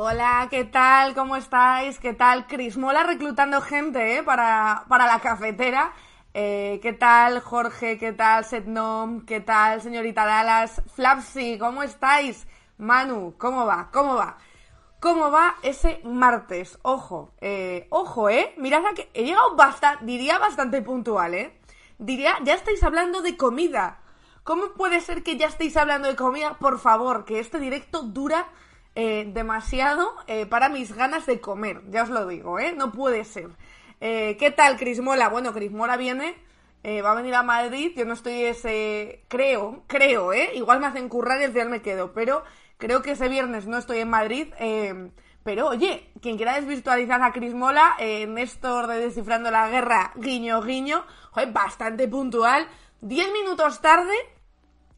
Hola, ¿qué tal? ¿Cómo estáis? ¿Qué tal? Crismola reclutando gente ¿eh? para, para la cafetera. Eh, ¿Qué tal, Jorge? ¿Qué tal, Setnom? ¿Qué tal, señorita Dallas? Flapsy, ¿cómo estáis? Manu, ¿cómo va? ¿Cómo va? ¿Cómo va ese martes? Ojo, eh, ojo, ¿eh? Mirad a que he llegado bastante, diría bastante puntual, ¿eh? Diría, ya estáis hablando de comida. ¿Cómo puede ser que ya estéis hablando de comida? Por favor, que este directo dura eh, demasiado eh, para mis ganas de comer, ya os lo digo, ¿eh? No puede ser. ¿Qué tal, Crismola? Bueno, Crismola viene, va a venir a Madrid, yo no estoy ese... Creo, creo, ¿eh? Igual me hacen currar y al final me quedo, pero creo que ese viernes no estoy en Madrid, pero oye, quien quiera desvirtualizar a Crismola, Néstor de Descifrando la Guerra, guiño, guiño, bastante puntual, 10 minutos tarde,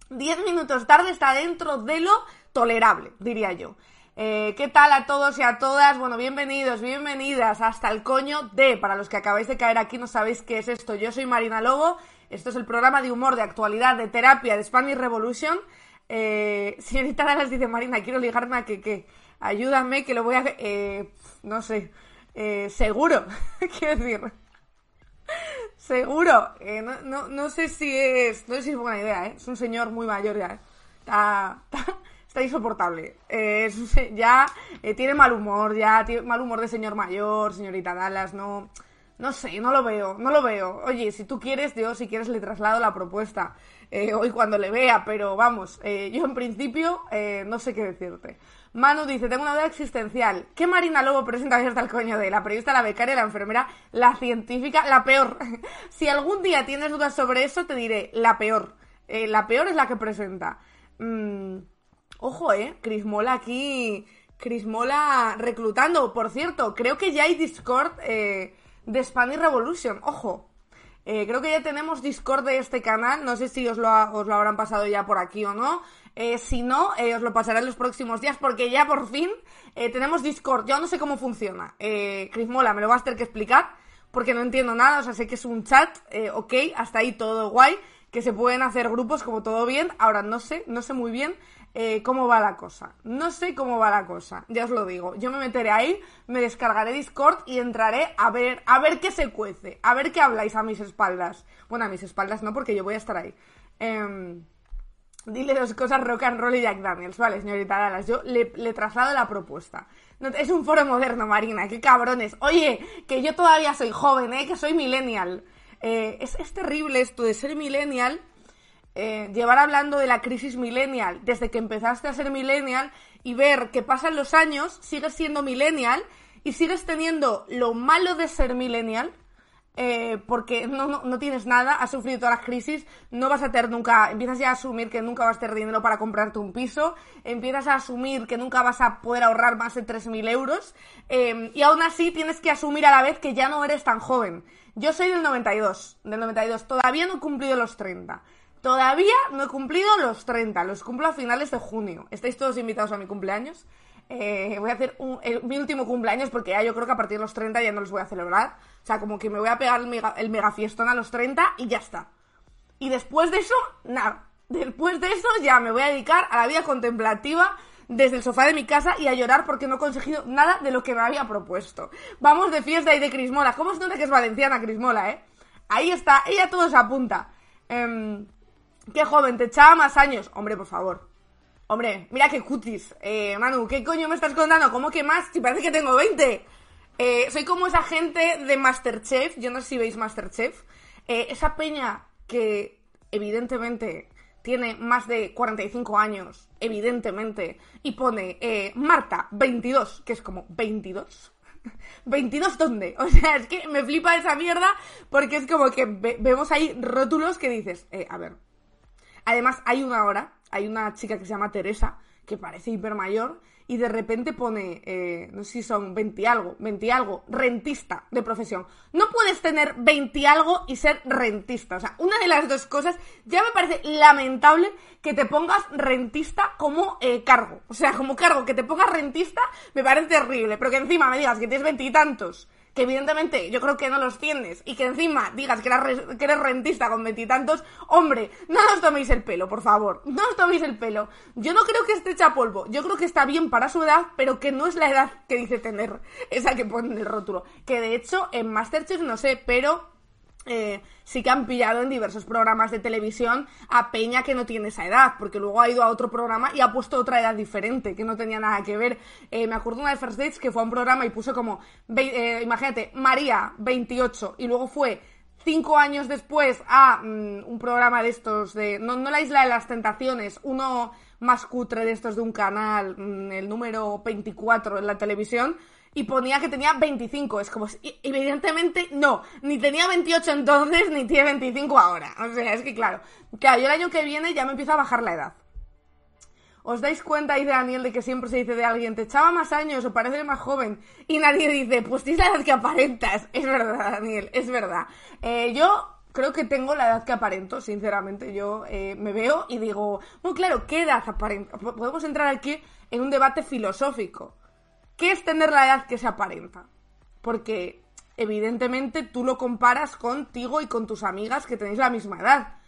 10 minutos tarde está dentro de lo tolerable, diría yo. Eh, ¿Qué tal a todos y a todas? Bueno, bienvenidos, bienvenidas hasta el coño de, para los que acabáis de caer aquí no sabéis qué es esto, yo soy Marina Lobo, esto es el programa de humor, de actualidad, de terapia de Spanish Revolution. Eh, señorita Dallas dice, Marina, quiero ligarme a que, que, ayúdame, que lo voy a... Eh, no sé, eh, seguro, quiero decir... Seguro, no, no, no, sé si es, no sé si es buena idea, es un señor muy mayor ya, está, está, insoportable, eh, ya eh, tiene mal humor, ya tiene mal humor de señor mayor, señorita Dallas, no, no sé, no lo veo, no lo veo. Oye, si tú quieres, yo si quieres le traslado la propuesta eh, hoy cuando le vea, pero vamos, yo en principio no sé qué decirte. Manu dice, tengo una duda existencial. ¿Qué Marina Lobo presenta hasta el coño de la periodista, la becaria, la enfermera, la científica, la peor? si algún día tienes dudas sobre eso, te diré, la peor. La peor es la que presenta. Mm, ojo, eh, Crismola aquí, Crismola reclutando. Por cierto, creo que ya hay Discord eh, de Spanish Revolution. Ojo, eh, creo que ya tenemos Discord de este canal. No sé si os lo, ha, os lo habrán pasado ya por aquí o no. Eh, si no, os lo pasaré en los próximos días porque ya por fin tenemos Discord. Yo no sé cómo funciona. Eh, Chris Mola, me lo vas a tener que explicar porque no entiendo nada. O sea, sé que es un chat, ok, hasta ahí todo guay. Que se pueden hacer grupos como todo bien. Ahora no sé, no sé muy bien eh, cómo va la cosa. No sé cómo va la cosa, ya os lo digo. Yo me meteré ahí, me descargaré Discord y entraré a ver, a ver qué se cuece, a ver qué habláis a mis espaldas. Bueno, a mis espaldas no, porque yo voy a estar ahí. Eh, dile dos cosas rock and roll y Jack Daniels, vale, señorita Dallas. Yo le, le traslado la propuesta. Es un foro moderno, Marina, qué cabrones. Oye, que yo todavía soy joven, eh, que soy millennial. Eh, es, es terrible esto de ser millennial eh, llevar hablando de la crisis millennial desde que empezaste a ser millennial y ver que pasan los años, sigues siendo millennial y sigues teniendo lo malo de ser millennial. Eh, porque no, no, no, tienes nada, has sufrido todas las crisis, no vas a tener nunca, empiezas ya a asumir que nunca vas a tener dinero para comprarte un piso, empiezas a asumir que nunca vas a poder ahorrar más de 3.000 euros, eh, y aún así tienes que asumir a la vez que ya no eres tan joven. Yo soy del 92, del 92, todavía no he cumplido los 30. Todavía no he cumplido los 30, los cumplo a finales de junio. Estáis todos invitados a mi cumpleaños. Eh, voy a hacer mi último cumpleaños porque ya yo creo que a partir de los 30 ya no los voy a celebrar. O sea, como que me voy a pegar el mega, el mega fiestón a los 30 y ya está. Y después de eso, nada. Después de eso ya me voy a dedicar a la vida contemplativa desde el sofá de mi casa y a llorar porque no he conseguido nada de lo que me había propuesto. Vamos de fiesta y de Crismola. ¿Cómo se nota que es valenciana Crismola, eh? Ahí está, ella todo se apunta. Eh, Qué joven, te echaba más años. Hombre, por favor. Hombre, mira qué cutis. Eh, Manu, ¿qué coño me estás contando? ¿Cómo que más? Si parece que tengo 20. Eh, soy como esa gente de Masterchef. Yo no sé si veis Masterchef. Eh, esa peña que evidentemente tiene más de 45 años, evidentemente, y pone eh, Marta 22, que es como 22. ¿22 dónde? O sea, es que me flipa esa mierda porque es como que ve vemos ahí rótulos que dices, eh, a ver, Además, hay una hora, hay una chica que se llama Teresa, que parece hiper mayor, y de repente pone, eh, no sé si son 20 algo, 20 algo, rentista de profesión. No puedes tener 20 algo y ser rentista. O sea, una de las dos cosas, ya me parece lamentable que te pongas rentista como eh, cargo. O sea, como cargo, que te pongas rentista, me parece terrible. Pero que encima me digas que tienes veintitantos que evidentemente yo creo que no los tienes y que encima digas que eres, que eres rentista con veintitantos, hombre, no os toméis el pelo, por favor, no os toméis el pelo. Yo no creo que esté hecha polvo, yo creo que está bien para su edad, pero que no es la edad que dice tener, esa que pone el rótulo. Que de hecho en Masterchef no sé, pero eh, sí que han pillado en diversos programas de televisión a Peña que no tiene esa edad, porque luego ha ido a otro programa y ha puesto otra edad diferente, que no tenía nada que ver. Eh, me acuerdo una de First Dates que fue a un programa y puso como, eh, imagínate, María, 28, y luego fue cinco años después a mm, un programa de estos, de no, la isla de las tentaciones, uno más cutre de estos de un canal, mm, el número 24 en la televisión, y ponía que tenía 25. Es como, evidentemente no, ni tenía 28 entonces, ni tiene 25 ahora. O sea, es que claro, claro, yo el año que viene ya me empiezo a bajar la edad. ¿Os dais cuenta, dice Daniel, de que siempre se dice de alguien, te echaba más años o parece más joven? Y nadie dice, pues tienes la edad que aparentas. Es verdad, Daniel, es verdad. Eh, yo creo que tengo la edad que aparento, sinceramente. Yo eh, me veo y digo, muy claro, ¿qué edad aparenta? Podemos entrar aquí en un debate filosófico. ¿Qué es tener la edad que se aparenta? Porque evidentemente tú lo comparas contigo y con tus amigas que tenéis la misma edad.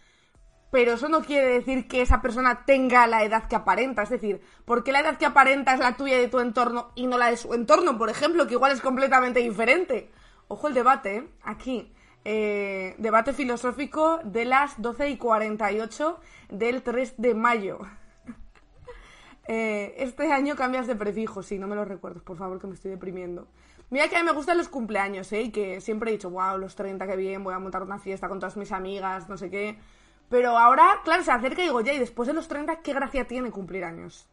Pero eso no quiere decir que esa persona tenga la edad que aparenta. Es decir, ¿por qué la edad que aparenta es la tuya y de tu entorno y no la de su entorno, por ejemplo, que igual es completamente diferente? Ojo el debate, ¿eh? aquí. Eh, debate filosófico de las 12 y 48 del 3 de mayo. Eh, este año cambias de prefijo, sí, no me lo recuerdo, por favor, que me estoy deprimiendo. Mira que a mí me gustan los cumpleaños, ¿eh? Y que siempre he dicho, wow, los 30, qué bien, voy a montar una fiesta con todas mis amigas, no sé qué. Pero ahora, claro, se acerca y digo, ya, y después de los 30, ¿qué gracia tiene cumplir años?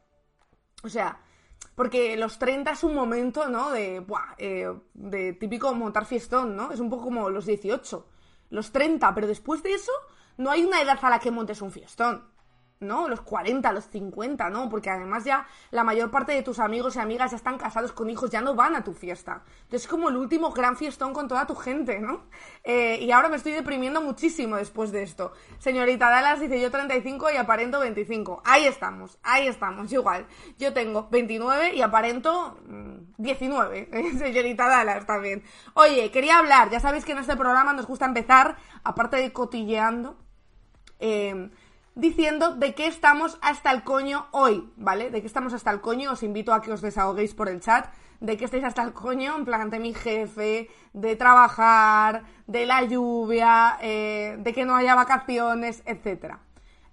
O sea, porque los 30 es un momento, ¿no? De, buah, eh, de típico montar fiestón, ¿no? Es un poco como los 18, los 30, pero después de eso, no hay una edad a la que montes un fiestón. ¿No? Los 40, los 50, ¿no? Porque además ya la mayor parte de tus amigos y amigas ya están casados con hijos, ya no van a tu fiesta. Entonces es como el último gran fiestón con toda tu gente, ¿no? Eh, y ahora me estoy deprimiendo muchísimo después de esto. Señorita Dallas dice yo 35 y aparento 25. Ahí estamos, ahí estamos, igual. Yo tengo 29 y aparento 19. Mm, señorita Dallas también. Oye, quería hablar, ya sabéis que en este programa nos gusta empezar, aparte de cotilleando, eh, diciendo de qué estamos hasta el coño hoy, ¿vale? De qué estamos hasta el coño, os invito a que os desahoguéis por el chat, de qué estáis hasta el coño, en plan de mi jefe, de trabajar, de la lluvia, eh, de que no haya vacaciones, etc.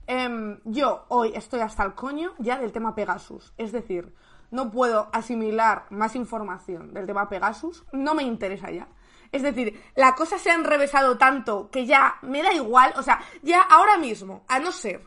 Em, yo hoy estoy hasta el coño ya del tema Pegasus, es decir, no puedo asimilar más información del tema Pegasus, no me interesa ya. Es decir, la cosa se ha enrevesado tanto que ya me da igual, o sea, ya ahora mismo, a no ser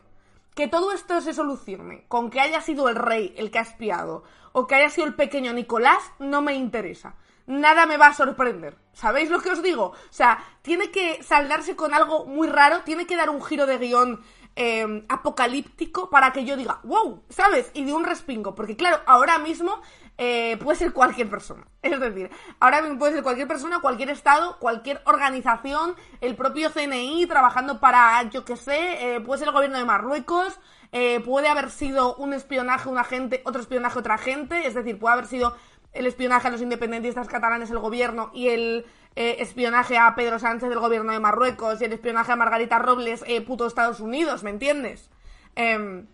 que todo esto se solucione con que haya sido el rey el que ha espiado o que haya sido el pequeño Nicolás, no me interesa. Nada me va a sorprender. ¿Sabéis lo que os digo? O sea, tiene que saldarse con algo muy raro, tiene que dar un giro de guion eh, apocalíptico para que yo diga, wow, ¿sabes? Y de un respingo. Porque claro, ahora mismo eh, puede ser cualquier persona. Es decir, ahora mismo puede ser cualquier persona, cualquier estado, cualquier organización, el propio CNI trabajando para, yo qué sé, eh, puede ser el gobierno de Marruecos, puede haber sido un espionaje un agente, otro espionaje otra gente, es decir, puede haber sido el espionaje a los independentistas catalanes el gobierno y el eh, espionaje a Pedro Sánchez del gobierno de Marruecos y el espionaje a Margarita Robles, eh, puto Estados Unidos, ¿me entiendes? Em,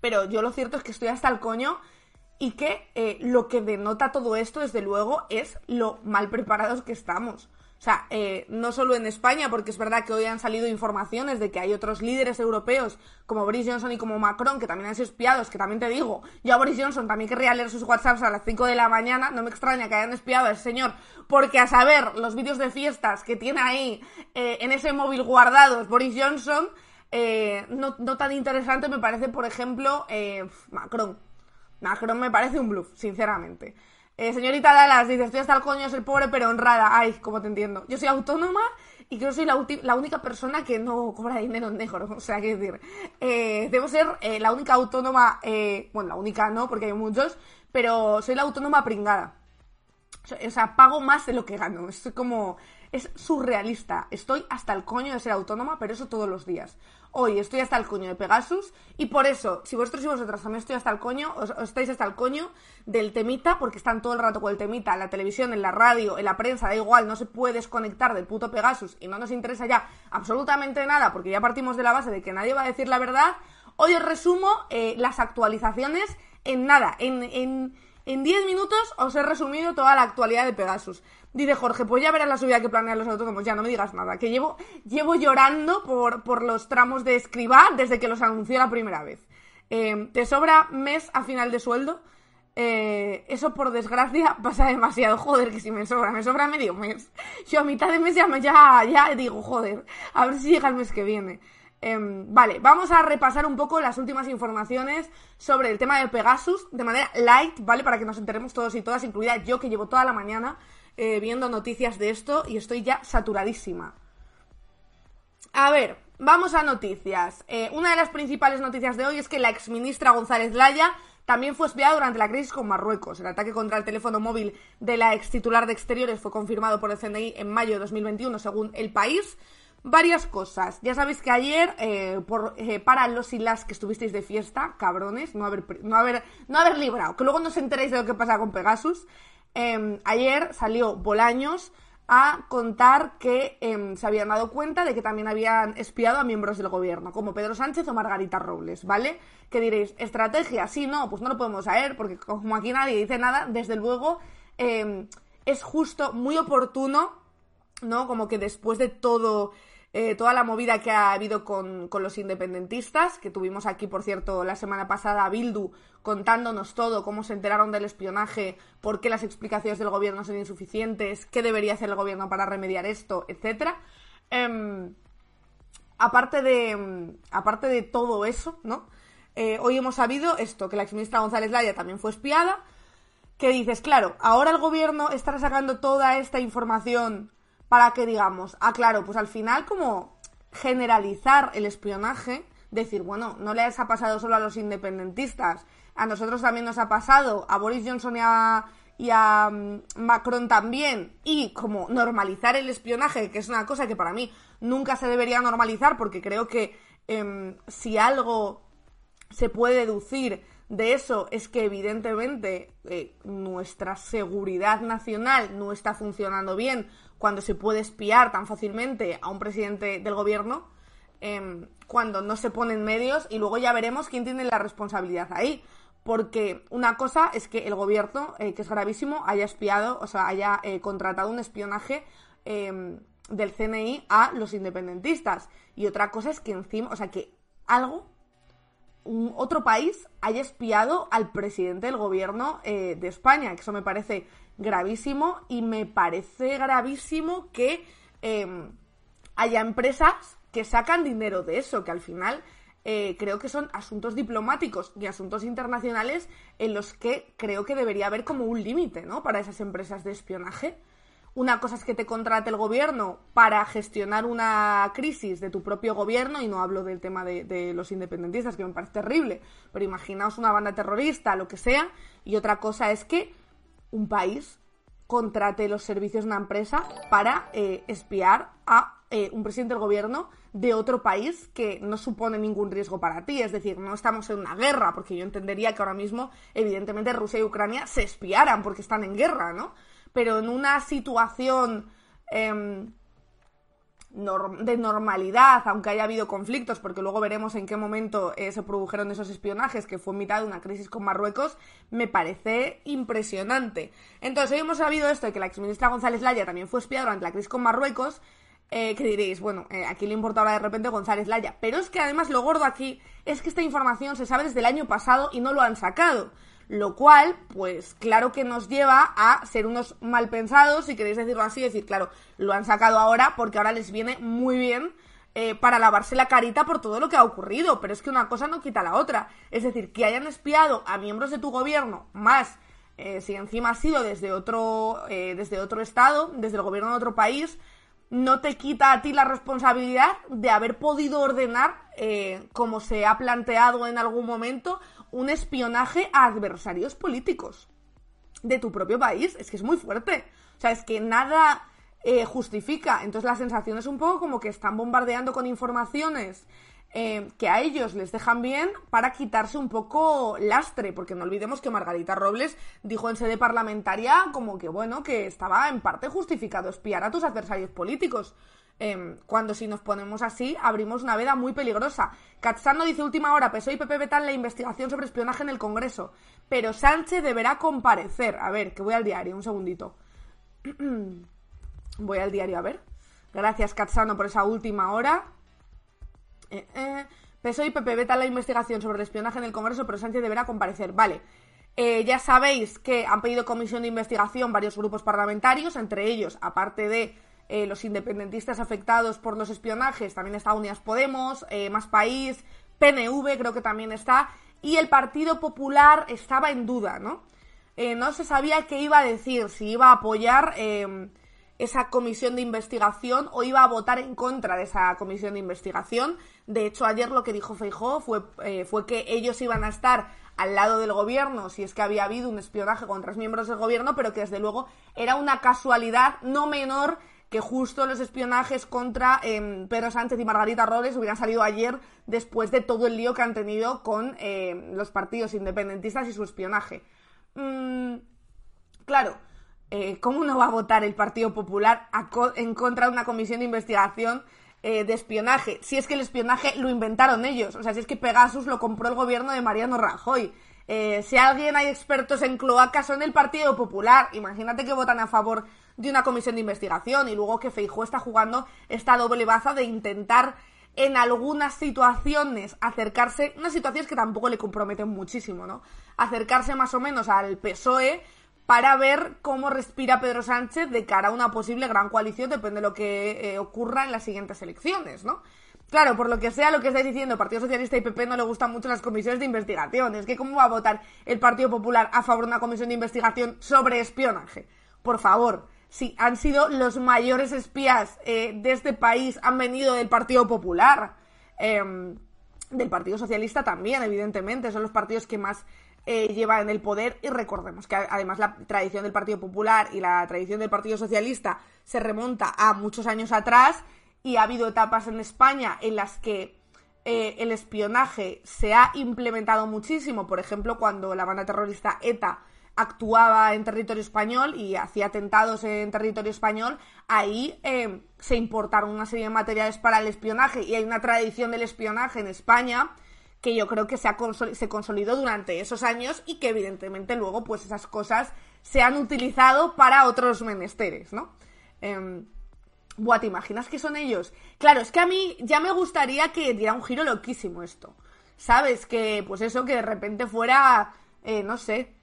pero yo lo cierto es que estoy hasta el coño y que eh, lo que denota todo esto, desde luego, es lo mal preparados que estamos. O sea, eh, no solo en España, porque es verdad que hoy han salido informaciones de que hay otros líderes europeos, como Boris Johnson y como Macron, que también han sido espiados, que también te digo, yo a Boris Johnson también querría leer sus WhatsApps a las 5 de la mañana, no me extraña que hayan espiado a ese señor, porque a saber los vídeos de fiestas que tiene ahí eh, en ese móvil guardados Boris Johnson, no, tan interesante me parece, por ejemplo, Macron. Macron me parece un bluff, sinceramente. Eh, señorita Dallas dice, estoy hasta el coño, soy pobre pero honrada. Ay, como te entiendo. Yo soy autónoma y creo que soy la, única persona que no cobra dinero en negro. O sea, quiero decir, eh, debo ser eh, la única autónoma, bueno, la única no, porque hay muchos, pero soy la autónoma pringada. O sea, pago más de lo que gano. Es como. Es surrealista. Estoy hasta el coño de ser autónoma, pero eso todos los días. Hoy estoy hasta el coño de Pegasus y por eso, si vosotros y vosotras también estoy hasta el coño, os, estáis hasta el coño del temita, porque están todo el rato con el temita, en la televisión, en la radio, en la prensa, da igual, no se puede desconectar del puto Pegasus y no nos interesa ya absolutamente nada, porque ya partimos de la base de que nadie va a decir la verdad. Hoy os resumo eh, las actualizaciones en nada, en, en, en 10 minutos os he resumido toda la actualidad de Pegasus. Dice Jorge, pues ya verás la subida que planean los autónomos. Ya, no me digas nada. Que llevo, llevo llorando por, por los tramos de escriba desde que los anunció la primera vez. Eh, ¿Te sobra mes a final de sueldo? Eh, eso por desgracia pasa demasiado. Joder, que si me sobra, me sobra medio mes. Yo a mitad de mes ya, ya, ya digo, joder, a ver si llega el mes que viene. Em, vale, vamos a repasar un poco las últimas informaciones sobre el tema de Pegasus de manera light, ¿vale? Para que nos enteremos todos y todas, incluida yo que llevo toda la mañana eh, viendo noticias de esto y estoy ya saturadísima. A ver, vamos a noticias. Eh, una de las principales noticias de hoy es que la exministra González Laya también fue espiada durante la crisis con Marruecos. El ataque contra el teléfono móvil de la ex titular de Exteriores fue confirmado por el CNI en mayo de 2021, según El País. Varias cosas. Ya sabéis que ayer, eh, por, para los y las que estuvisteis de fiesta, cabrones, no haber, no haber, no haber librado, que luego no os enteréis de lo que pasa con Pegasus, Em, ayer salió Bolaños a contar que em, se habían dado cuenta de que también habían espiado a miembros del gobierno, como Pedro Sánchez o Margarita Robles, ¿vale? Que diréis, ¿estrategia? Sí, no, pues no lo podemos saber, porque como aquí nadie dice nada, desde luego em, es justo, muy oportuno, ¿no? Como que después de todo eh, toda la movida que ha habido con, los independentistas, que tuvimos aquí, por cierto, la semana pasada a Bildu contándonos todo, cómo se enteraron del espionaje, por qué las explicaciones del gobierno son insuficientes, qué debería hacer el gobierno para remediar esto, etcétera. Em, aparte, de, aparte de todo eso, ¿no? Eh, hoy hemos sabido esto, que la exministra González Laya también fue espiada, que dices, claro, ahora el gobierno está sacando toda esta información para que digamos, ah, claro, pues al final como generalizar el espionaje, decir, bueno, no les ha pasado solo a los independentistas, a nosotros también nos ha pasado, a Boris Johnson y a, mm, Macron también, y como normalizar el espionaje, que es una cosa que para mí nunca se debería normalizar, porque creo que em, si algo se puede deducir de eso es que evidentemente eh, nuestra seguridad nacional no está funcionando bien cuando se puede espiar tan fácilmente a un presidente del gobierno, em, cuando no se ponen medios y luego ya veremos quién tiene la responsabilidad ahí. Porque una cosa es que el gobierno, eh, que es gravísimo, haya espiado, o sea, haya eh, contratado un espionaje em, del CNI a los independentistas. Y otra cosa es que encima, o sea, que algo, un, otro país haya espiado al presidente del gobierno eh, de España, que eso me parece gravísimo y me parece gravísimo que em, haya empresas que sacan dinero de eso, que al final eh, creo que son asuntos diplomáticos y asuntos internacionales en los que creo que debería haber como un límite, ¿no? Para esas empresas de espionaje. Una cosa es que te contrate el gobierno para gestionar una crisis de tu propio gobierno, y no hablo del tema de, de, los independentistas, que me parece terrible, pero imaginaos una banda terrorista, lo que sea, y otra cosa es que un país contrate los servicios de una empresa para eh, espiar a eh, un presidente del gobierno de otro país que no supone ningún riesgo para ti. Es decir, no estamos en una guerra, porque yo entendería que ahora mismo, evidentemente, Rusia y Ucrania se espiaran porque están en guerra, ¿no? Pero en una situación em, de normalidad, aunque haya habido conflictos, porque luego veremos en qué momento eh, se produjeron esos espionajes, que fue en mitad de una crisis con Marruecos, me parece impresionante. Entonces, hoy hemos sabido esto de que la exministra González Laya también fue espiada durante la crisis con Marruecos, eh, que diréis, bueno, eh, aquí le importa ahora de repente González Laya. Pero es que además lo gordo aquí es que esta información se sabe desde el año pasado y no lo han sacado. Lo cual, pues claro que nos lleva a ser unos mal pensados, si queréis decirlo así, decir, claro, lo han sacado ahora porque ahora les viene muy bien eh, para lavarse la carita por todo lo que ha ocurrido, pero es que una cosa no quita la otra. Es decir, que hayan espiado a miembros de tu gobierno, más eh, si encima ha sido desde otro, eh, desde otro estado, desde el gobierno de otro país, no te quita a ti la responsabilidad de haber podido ordenar, como se ha planteado en algún momento, un espionaje a adversarios políticos. de tu propio país. Es que es muy fuerte. O sea, es que nada eh, justifica. Entonces la sensación es un poco como que están bombardeando con informaciones eh, que a ellos les dejan bien para quitarse un poco lastre, porque no olvidemos que Margarita Robles dijo en sede parlamentaria como que, bueno, que estaba en parte justificado espiar a tus adversarios políticos. Em, cuando si nos ponemos así, abrimos una veda muy peligrosa. Catzano dice última hora, PSOE y PP vetan la investigación sobre espionaje en el Congreso, pero Sánchez deberá comparecer. A ver, que voy al diario, un segundito. voy al diario a ver. Gracias, Catzano, por esa última hora. Eh, eh. Y PP vetan la investigación sobre el espionaje en el Congreso, pero Sánchez deberá comparecer. Vale. Eh, ya sabéis que han pedido comisión de investigación varios grupos parlamentarios, entre ellos, aparte de eh, los independentistas afectados por los espionajes, también está Unidas Podemos, eh, Más País, PNV creo que también está, y el Partido Popular estaba en duda, ¿no? Eh, no se sabía qué iba a decir, si iba a apoyar esa comisión de investigación o iba a votar en contra de esa comisión de investigación. De hecho, ayer lo que dijo Feijó fue, fue que ellos iban a estar al lado del gobierno si es que había habido un espionaje contra los miembros del gobierno, pero que desde luego era una casualidad no menor que justo los espionajes contra em, Pedro Sánchez y Margarita Robles hubieran salido ayer después de todo el lío que han tenido con em, los partidos independentistas y su espionaje. Mm, claro, eh, ¿cómo no va a votar el Partido Popular en contra de una comisión de investigación eh, de espionaje? Si es que el espionaje lo inventaron ellos, o sea, si es que Pegasus lo compró el gobierno de Mariano Rajoy. Eh, si alguien hay expertos en cloacas son el Partido Popular. Imagínate que votan a favor de una comisión de investigación y luego que Feijó está jugando esta doble baza de intentar en algunas situaciones acercarse, unas situaciones que tampoco le comprometen muchísimo, ¿no? Acercarse más o menos al PSOE para ver cómo respira Pedro Sánchez de cara a una posible gran coalición, depende de lo que eh, ocurra en las siguientes elecciones, ¿no? Claro, por lo que sea lo que estáis diciendo, Partido Socialista y PP no le gustan mucho las comisiones de investigación. Es que ¿cómo va a votar el Partido Popular a favor de una comisión de investigación sobre espionaje? Por favor, sí, han sido los mayores espías eh, de este país, han venido del Partido Popular, em, del Partido Socialista también, evidentemente, son los partidos que más eh, llevan el poder y recordemos que además la tradición del Partido Popular y la tradición del Partido Socialista se remonta a muchos años atrás y ha habido etapas en España en las que eh, el espionaje se ha implementado muchísimo, por ejemplo, cuando la banda terrorista ETA actuaba en territorio español y hacía atentados en territorio español, ahí eh, se importaron una serie de materiales para el espionaje y hay una tradición del espionaje en España que yo creo que se, ha se consolidó durante esos años y que evidentemente luego pues esas cosas se han utilizado para otros menesteres, ¿no? Em, buah, ¿te imaginas que son ellos? Claro, es que a mí ya me gustaría que diera un giro loquísimo esto. ¿Sabes? Que, pues eso, que de repente fuera, eh, no sé,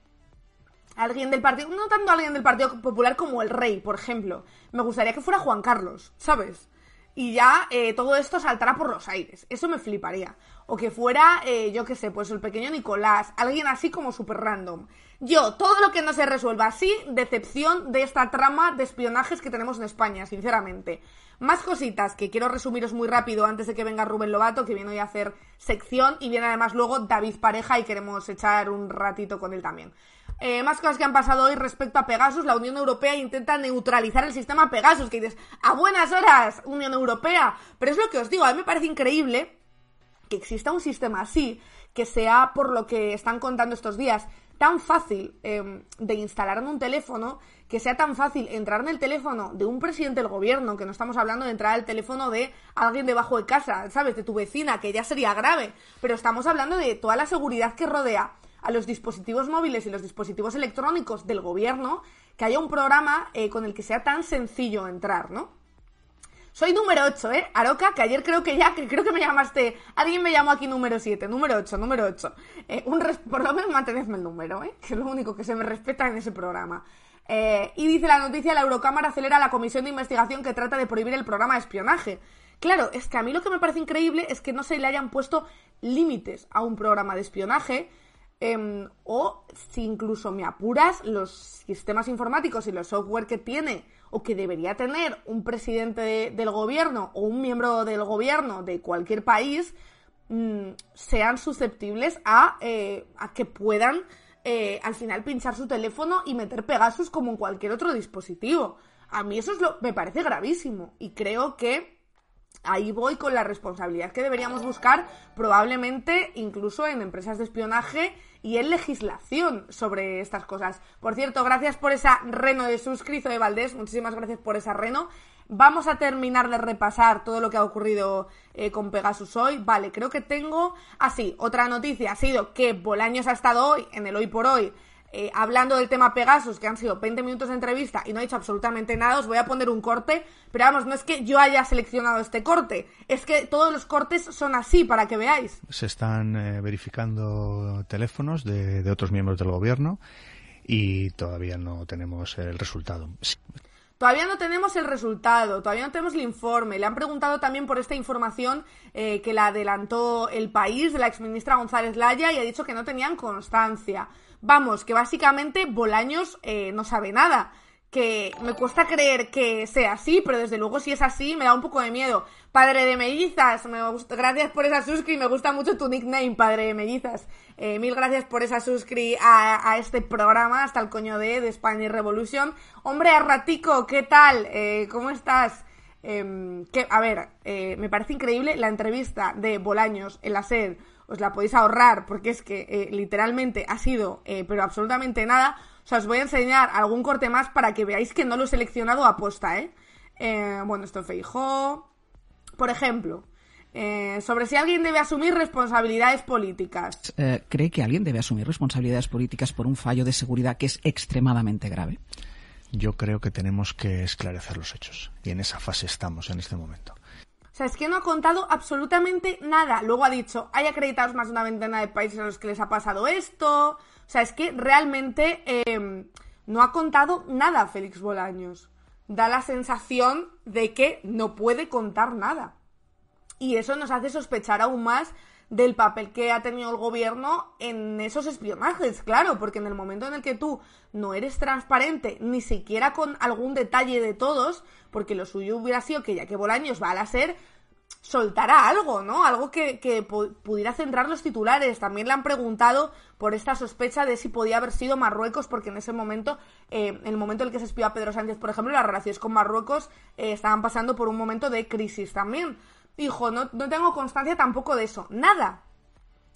alguien del partido, no tanto alguien del Partido Popular como el rey, por ejemplo. Me gustaría que fuera Juan Carlos, ¿sabes? Y ya eh, todo esto saltará por los aires. Eso me fliparía. O que fuera, eh, yo qué sé, pues el pequeño Nicolás, alguien así como súper random. Yo, todo lo que no se resuelva así, decepción de esta trama de espionajes que tenemos en España, sinceramente. Más cositas que quiero resumiros muy rápido antes de que venga Rubén Lobato, que viene hoy a hacer sección, y viene además luego David Pareja y queremos echar un ratito con él también. Eh, más cosas que han pasado hoy respecto a Pegasus. La Unión Europea intenta neutralizar el sistema Pegasus. Que dices, a buenas horas, Unión Europea. Pero es lo que os digo, a mí me parece increíble que exista un sistema así, que sea, por lo que están contando estos días, tan fácil em, de instalar en un teléfono, que sea tan fácil entrar en el teléfono de un presidente del gobierno, que no estamos hablando de entrar al teléfono de alguien debajo de casa, ¿sabes? De tu vecina, que ya sería grave, pero estamos hablando de toda la seguridad que rodea a los dispositivos móviles y los dispositivos electrónicos del gobierno que haya un programa eh, con el que sea tan sencillo entrar, ¿no? Soy número 8, ¿eh? Aroca, que ayer creo que ya, que creo que me llamaste, alguien me llamó aquí número 7, número 8, número 8. Eh, un por lo menos mantenedme el número, ¿eh? Que es lo único que se me respeta en ese programa. Eh, y dice la noticia, la Eurocámara acelera la comisión de investigación que trata de prohibir el programa de espionaje. Claro, es que a mí lo que me parece increíble es que no se le hayan puesto límites a un programa de espionaje Em, o si incluso me apuras, los sistemas informáticos y los software que tiene o que debería tener un presidente del gobierno o un miembro del gobierno de cualquier país mm, sean susceptibles a, eh, que puedan eh, al final pinchar su teléfono y meter Pegasus como en cualquier otro dispositivo. A mí eso es lo, me parece gravísimo y creo que ahí voy con la responsabilidad que deberíamos buscar probablemente incluso en empresas de espionaje y en legislación sobre estas cosas. Por cierto, gracias por esa reno de suscrito de Valdés, muchísimas gracias por esa reno. Vamos a terminar de repasar todo lo que ha ocurrido eh, con Pegasus hoy. Vale, creo que tengo... Así, ah, otra noticia ha sido que Bolaños ha estado hoy, en el hoy por hoy, eh, hablando del tema Pegasus, que han sido 20 minutos de entrevista y no ha dicho absolutamente nada, os voy a poner un corte, pero vamos, no es que yo haya seleccionado este corte, es que todos los cortes son así, para que veáis. Se están eh, verificando teléfonos de, de otros miembros del gobierno y todavía no tenemos el resultado. Todavía no tenemos el resultado, todavía no tenemos el informe. Le han preguntado también por esta información eh, que la adelantó el país de la exministra González Laya y ha dicho que no tenían constancia. Vamos, que básicamente Bolaños eh, no sabe nada que me cuesta creer que sea así, pero desde luego si es así me da un poco de miedo. Padre de mellizas, me gracias por esa suscri, me gusta mucho tu nickname, Padre de mellizas. Eh, mil gracias por esa suscri a, este programa, hasta el coño de, de Spanish Revolution. Hombre, Arratico, ¿qué tal? Eh, ¿Cómo estás? Em, a ver, me parece increíble la entrevista de Bolaños en la SED. Os la podéis ahorrar porque es que literalmente ha sido, pero absolutamente nada o sea, os voy a enseñar algún corte más para que veáis que no lo he seleccionado a posta, ¿eh? eh bueno, esto Feijó. Por ejemplo, eh, sobre si alguien debe asumir responsabilidades políticas. Eh, ¿Cree que alguien debe asumir responsabilidades políticas por un fallo de seguridad que es extremadamente grave? Yo creo que tenemos que esclarecer los hechos. Y en esa fase estamos en este momento. O sea, es que no ha contado absolutamente nada. Luego ha dicho, hay acreditados más de una veintena de países a los que les ha pasado esto. O sea, es que realmente em, no ha contado nada Félix Bolaños. Da la sensación de que no puede contar nada. Y eso nos hace sospechar aún más del papel que ha tenido el gobierno en esos espionajes, claro, porque en el momento en el que tú no eres transparente, ni siquiera con algún detalle de todos, porque lo suyo hubiera sido que ya que Bolaños va a la SER, soltará algo, ¿no? Algo que, pudiera centrar los titulares. También le han preguntado por esta sospecha de si podía haber sido Marruecos, porque en ese momento, eh, en el momento en el que se espió a Pedro Sánchez, por ejemplo, las relaciones con Marruecos eh, estaban pasando por un momento de crisis también. Hijo, no, no tengo constancia tampoco de eso. Nada.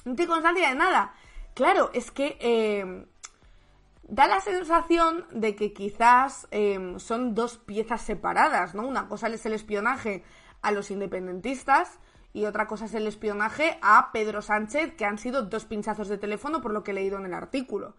No tengo constancia de nada. Claro, es que eh, da la sensación de que quizás son dos piezas separadas, ¿no? Una cosa es el espionaje a los independentistas y otra cosa es el espionaje a Pedro Sánchez, que han sido dos pinchazos de teléfono por lo que he leído en el artículo.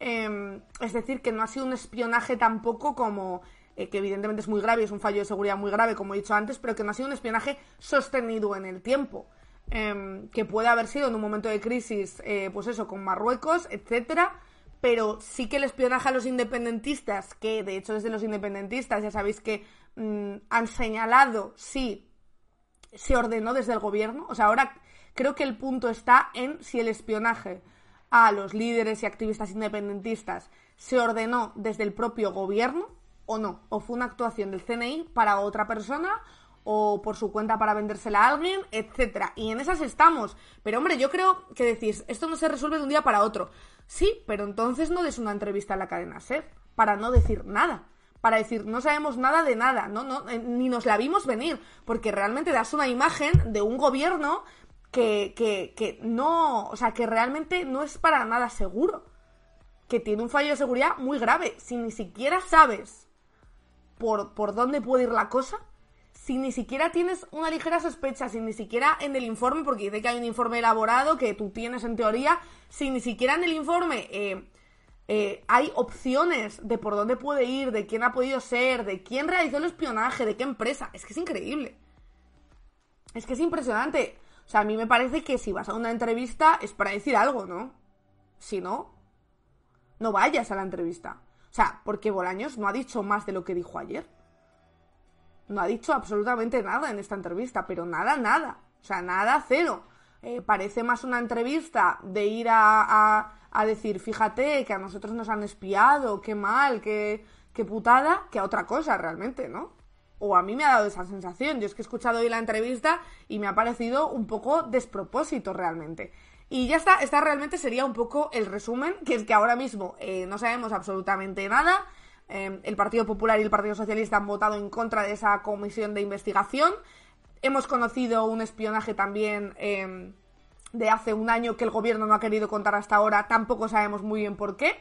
Em, es decir, que no ha sido un espionaje tampoco como eh, que evidentemente es muy grave, es un fallo de seguridad muy grave, como he dicho antes, pero que no ha sido un espionaje sostenido en el tiempo. Em, que puede haber sido en un momento de crisis, eh, pues eso, con Marruecos, etcétera, pero sí que el espionaje a los independentistas, que de hecho desde los independentistas ya sabéis que Mm, han señalado si se ordenó desde el gobierno. O sea, ahora creo que el punto está en si el espionaje a los líderes y activistas independentistas se ordenó desde el propio gobierno o no, o fue una actuación del CNI para otra persona o por su cuenta para vendérsela a alguien, etcétera. Y en esas estamos. Pero hombre, yo creo que decís, esto no se resuelve de un día para otro. Sí, pero entonces no des una entrevista a la cadena SER para no decir nada para decir no sabemos nada de nada, ¿no? no eh, ni nos la vimos venir, porque realmente das una imagen de un gobierno que, que, que no, o sea, que realmente no es para nada seguro, que tiene un fallo de seguridad muy grave, si ni siquiera sabes por, por dónde puede ir la cosa, si ni siquiera tienes una ligera sospecha, si ni siquiera en el informe, porque dice que hay un informe elaborado que tú tienes en teoría, si ni siquiera en el informe eh, eh, hay opciones de por dónde puede ir, de quién ha podido ser, de quién realizó el espionaje, de qué empresa. Es que es increíble. Es que es impresionante. O sea, a mí me parece que si vas a una entrevista es para decir algo, ¿no? Si no, no vayas a la entrevista. O sea, porque Bolaños no ha dicho más de lo que dijo ayer. No ha dicho absolutamente nada en esta entrevista, pero nada, nada. O sea, nada, cero. Eh, parece más una entrevista de ir a a decir, fíjate que a nosotros nos han espiado, qué mal, qué, qué putada, que a otra cosa realmente, ¿no? O a mí me ha dado esa sensación. Yo es que he escuchado hoy la entrevista y me ha parecido un poco despropósito realmente. Y ya está, esta realmente sería un poco el resumen, que es que ahora mismo eh, no sabemos absolutamente nada. Eh, el Partido Popular y el Partido Socialista han votado en contra de esa comisión de investigación. Hemos conocido un espionaje también eh, de hace un año que el gobierno no ha querido contar hasta ahora, tampoco sabemos muy bien por qué.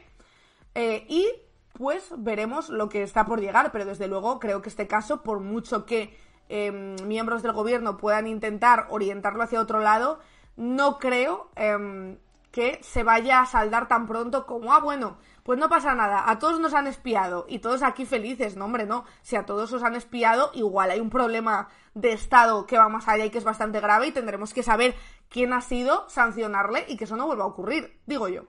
y pues veremos lo que está por llegar, pero desde luego creo que este caso, por mucho que miembros del gobierno puedan intentar orientarlo hacia otro lado, no creo em, que se vaya a saldar tan pronto como, ah, bueno, pues no pasa nada, a todos nos han espiado y todos aquí felices, no, hombre, no, si a todos os han espiado, igual hay un problema de Estado que va más allá y que es bastante grave y tendremos que saber quién ha sido, sancionarle y que eso no vuelva a ocurrir, digo yo.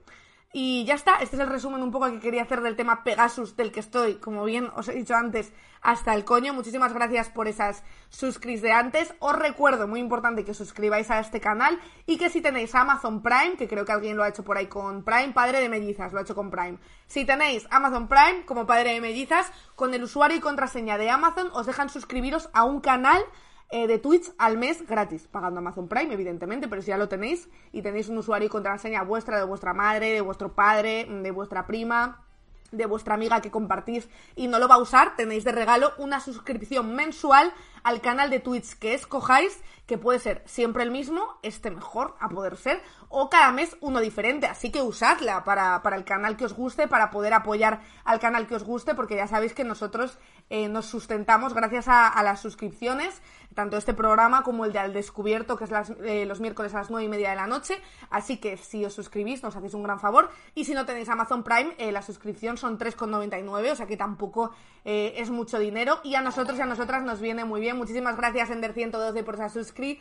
Y ya está, este es el resumen un poco que quería hacer del tema Pegasus, del que estoy, como bien os he dicho antes, hasta el coño. Muchísimas gracias por esas suscripciones de antes. Os recuerdo, muy importante, que suscribáis a este canal y que si tenéis Amazon Prime, que creo que alguien lo ha hecho por ahí con Prime, padre de mellizas, lo ha hecho con Prime. Si tenéis Amazon Prime como padre de mellizas, con el usuario y contraseña de Amazon os dejan suscribiros a un canal eh, de Twitch al mes gratis, pagando Amazon Prime, evidentemente, pero si ya lo tenéis y tenéis un usuario y contraseña vuestra, de vuestra madre, de vuestro padre, de vuestra prima, de vuestra amiga que compartís y no lo va a usar, tenéis de regalo una suscripción mensual al canal de Twitch que escojáis, que puede ser siempre el mismo, este mejor a poder ser, o cada mes uno diferente. Así que usadla para, para el canal que os guste, para poder apoyar al canal que os guste, porque ya sabéis que nosotros eh, nos sustentamos gracias a, a las suscripciones tanto este programa como el de Al Descubierto, que es eh, los miércoles a las nueve y media de la noche. Así que si os suscribís, nos hacéis un gran favor. Y si no tenéis Amazon Prime, eh, la suscripción son 3,99, o sea que tampoco eh, es mucho dinero. Y a nosotros y a nosotras nos viene muy bien. Muchísimas gracias, Ender112, por esa suscri.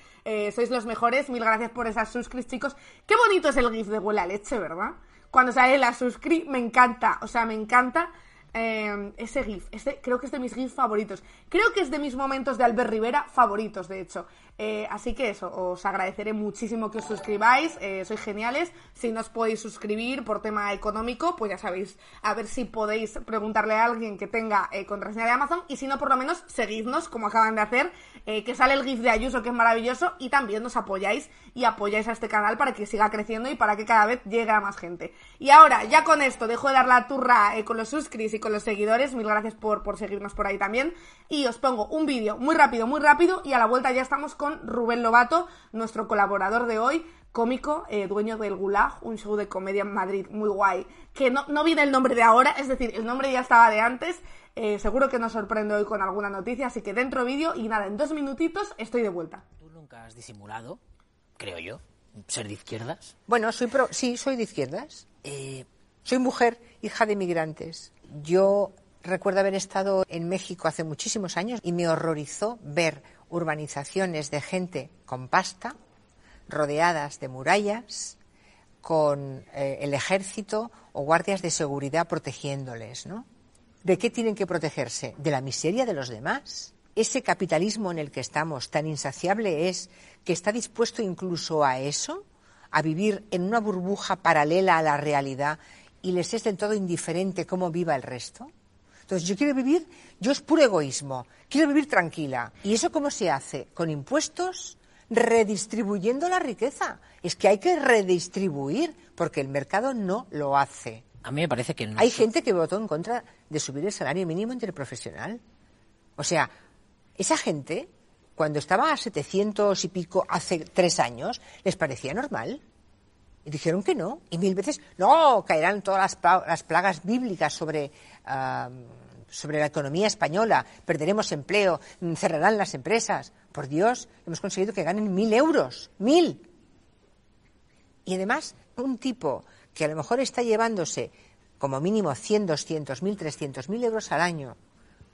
sois los mejores. Mil gracias por esas suscris, chicos. Qué bonito es el GIF de huele a leche, ¿verdad? Cuando sale la suscri, me encanta. O sea, me encanta Em, ese GIF, este, creo que es de mis GIFs favoritos. Creo que es de mis momentos de Albert Rivera favoritos, de hecho. Eh, así que eso, os agradeceré muchísimo que os suscribáis, eh, sois geniales. Si no os podéis suscribir por tema económico, pues ya sabéis, a ver si podéis preguntarle a alguien que tenga eh, contraseña de Amazon. Y si no, por lo menos seguidnos, como acaban de hacer, que sale el GIF de Ayuso, que es maravilloso. Y también nos apoyáis y apoyáis a este canal para que siga creciendo y para que cada vez llegue a más gente. Y ahora, ya con esto, dejo de dar la turra con los suscrits y con los seguidores. Mil gracias por, por seguirnos por ahí también. Y os pongo un vídeo muy rápido, muy rápido. Y a la vuelta ya estamos con Rubén Lobato, nuestro colaborador de hoy, cómico, eh, dueño del Gulag, un show de comedia en Madrid muy guay, que no, no viene el nombre de ahora, es decir, el nombre ya estaba de antes. Eh, seguro que nos sorprende hoy con alguna noticia, así que dentro vídeo y nada, en dos minutitos estoy de vuelta. ¿Tú nunca has disimulado, creo yo, ser de izquierdas? Bueno, soy pro sí, soy de izquierdas. Eh, soy mujer, hija de inmigrantes. Yo recuerdo haber estado en México hace muchísimos años y me horrorizó ver urbanizaciones de gente con pasta, rodeadas de murallas, con eh, el ejército o guardias de seguridad protegiéndoles, ¿no? ¿De qué tienen que protegerse? ¿De la miseria de los demás? Ese capitalismo en el que estamos tan insaciable es que está dispuesto incluso a eso, a vivir en una burbuja paralela a la realidad y les es del todo indiferente cómo viva el resto. Entonces, yo quiero vivir, yo es puro egoísmo, quiero vivir tranquila. ¿Y eso cómo se hace? Con impuestos, redistribuyendo la riqueza. Es que hay que redistribuir, porque el mercado no lo hace. A mí me parece que no. Hay gente que votó en contra de subir el salario mínimo interprofesional. O sea, esa gente, cuando estaba a 700 y pico hace tres años, les parecía normal. Y dijeron que no. Y mil veces, no, caerán todas las, plagas bíblicas sobre sobre la economía española, perderemos empleo, cerrarán las empresas. Por Dios, hemos conseguido que ganen mil euros, mil. Y además, un tipo que a lo mejor está llevándose como mínimo 100, 200, 1.000, 300 mil euros al año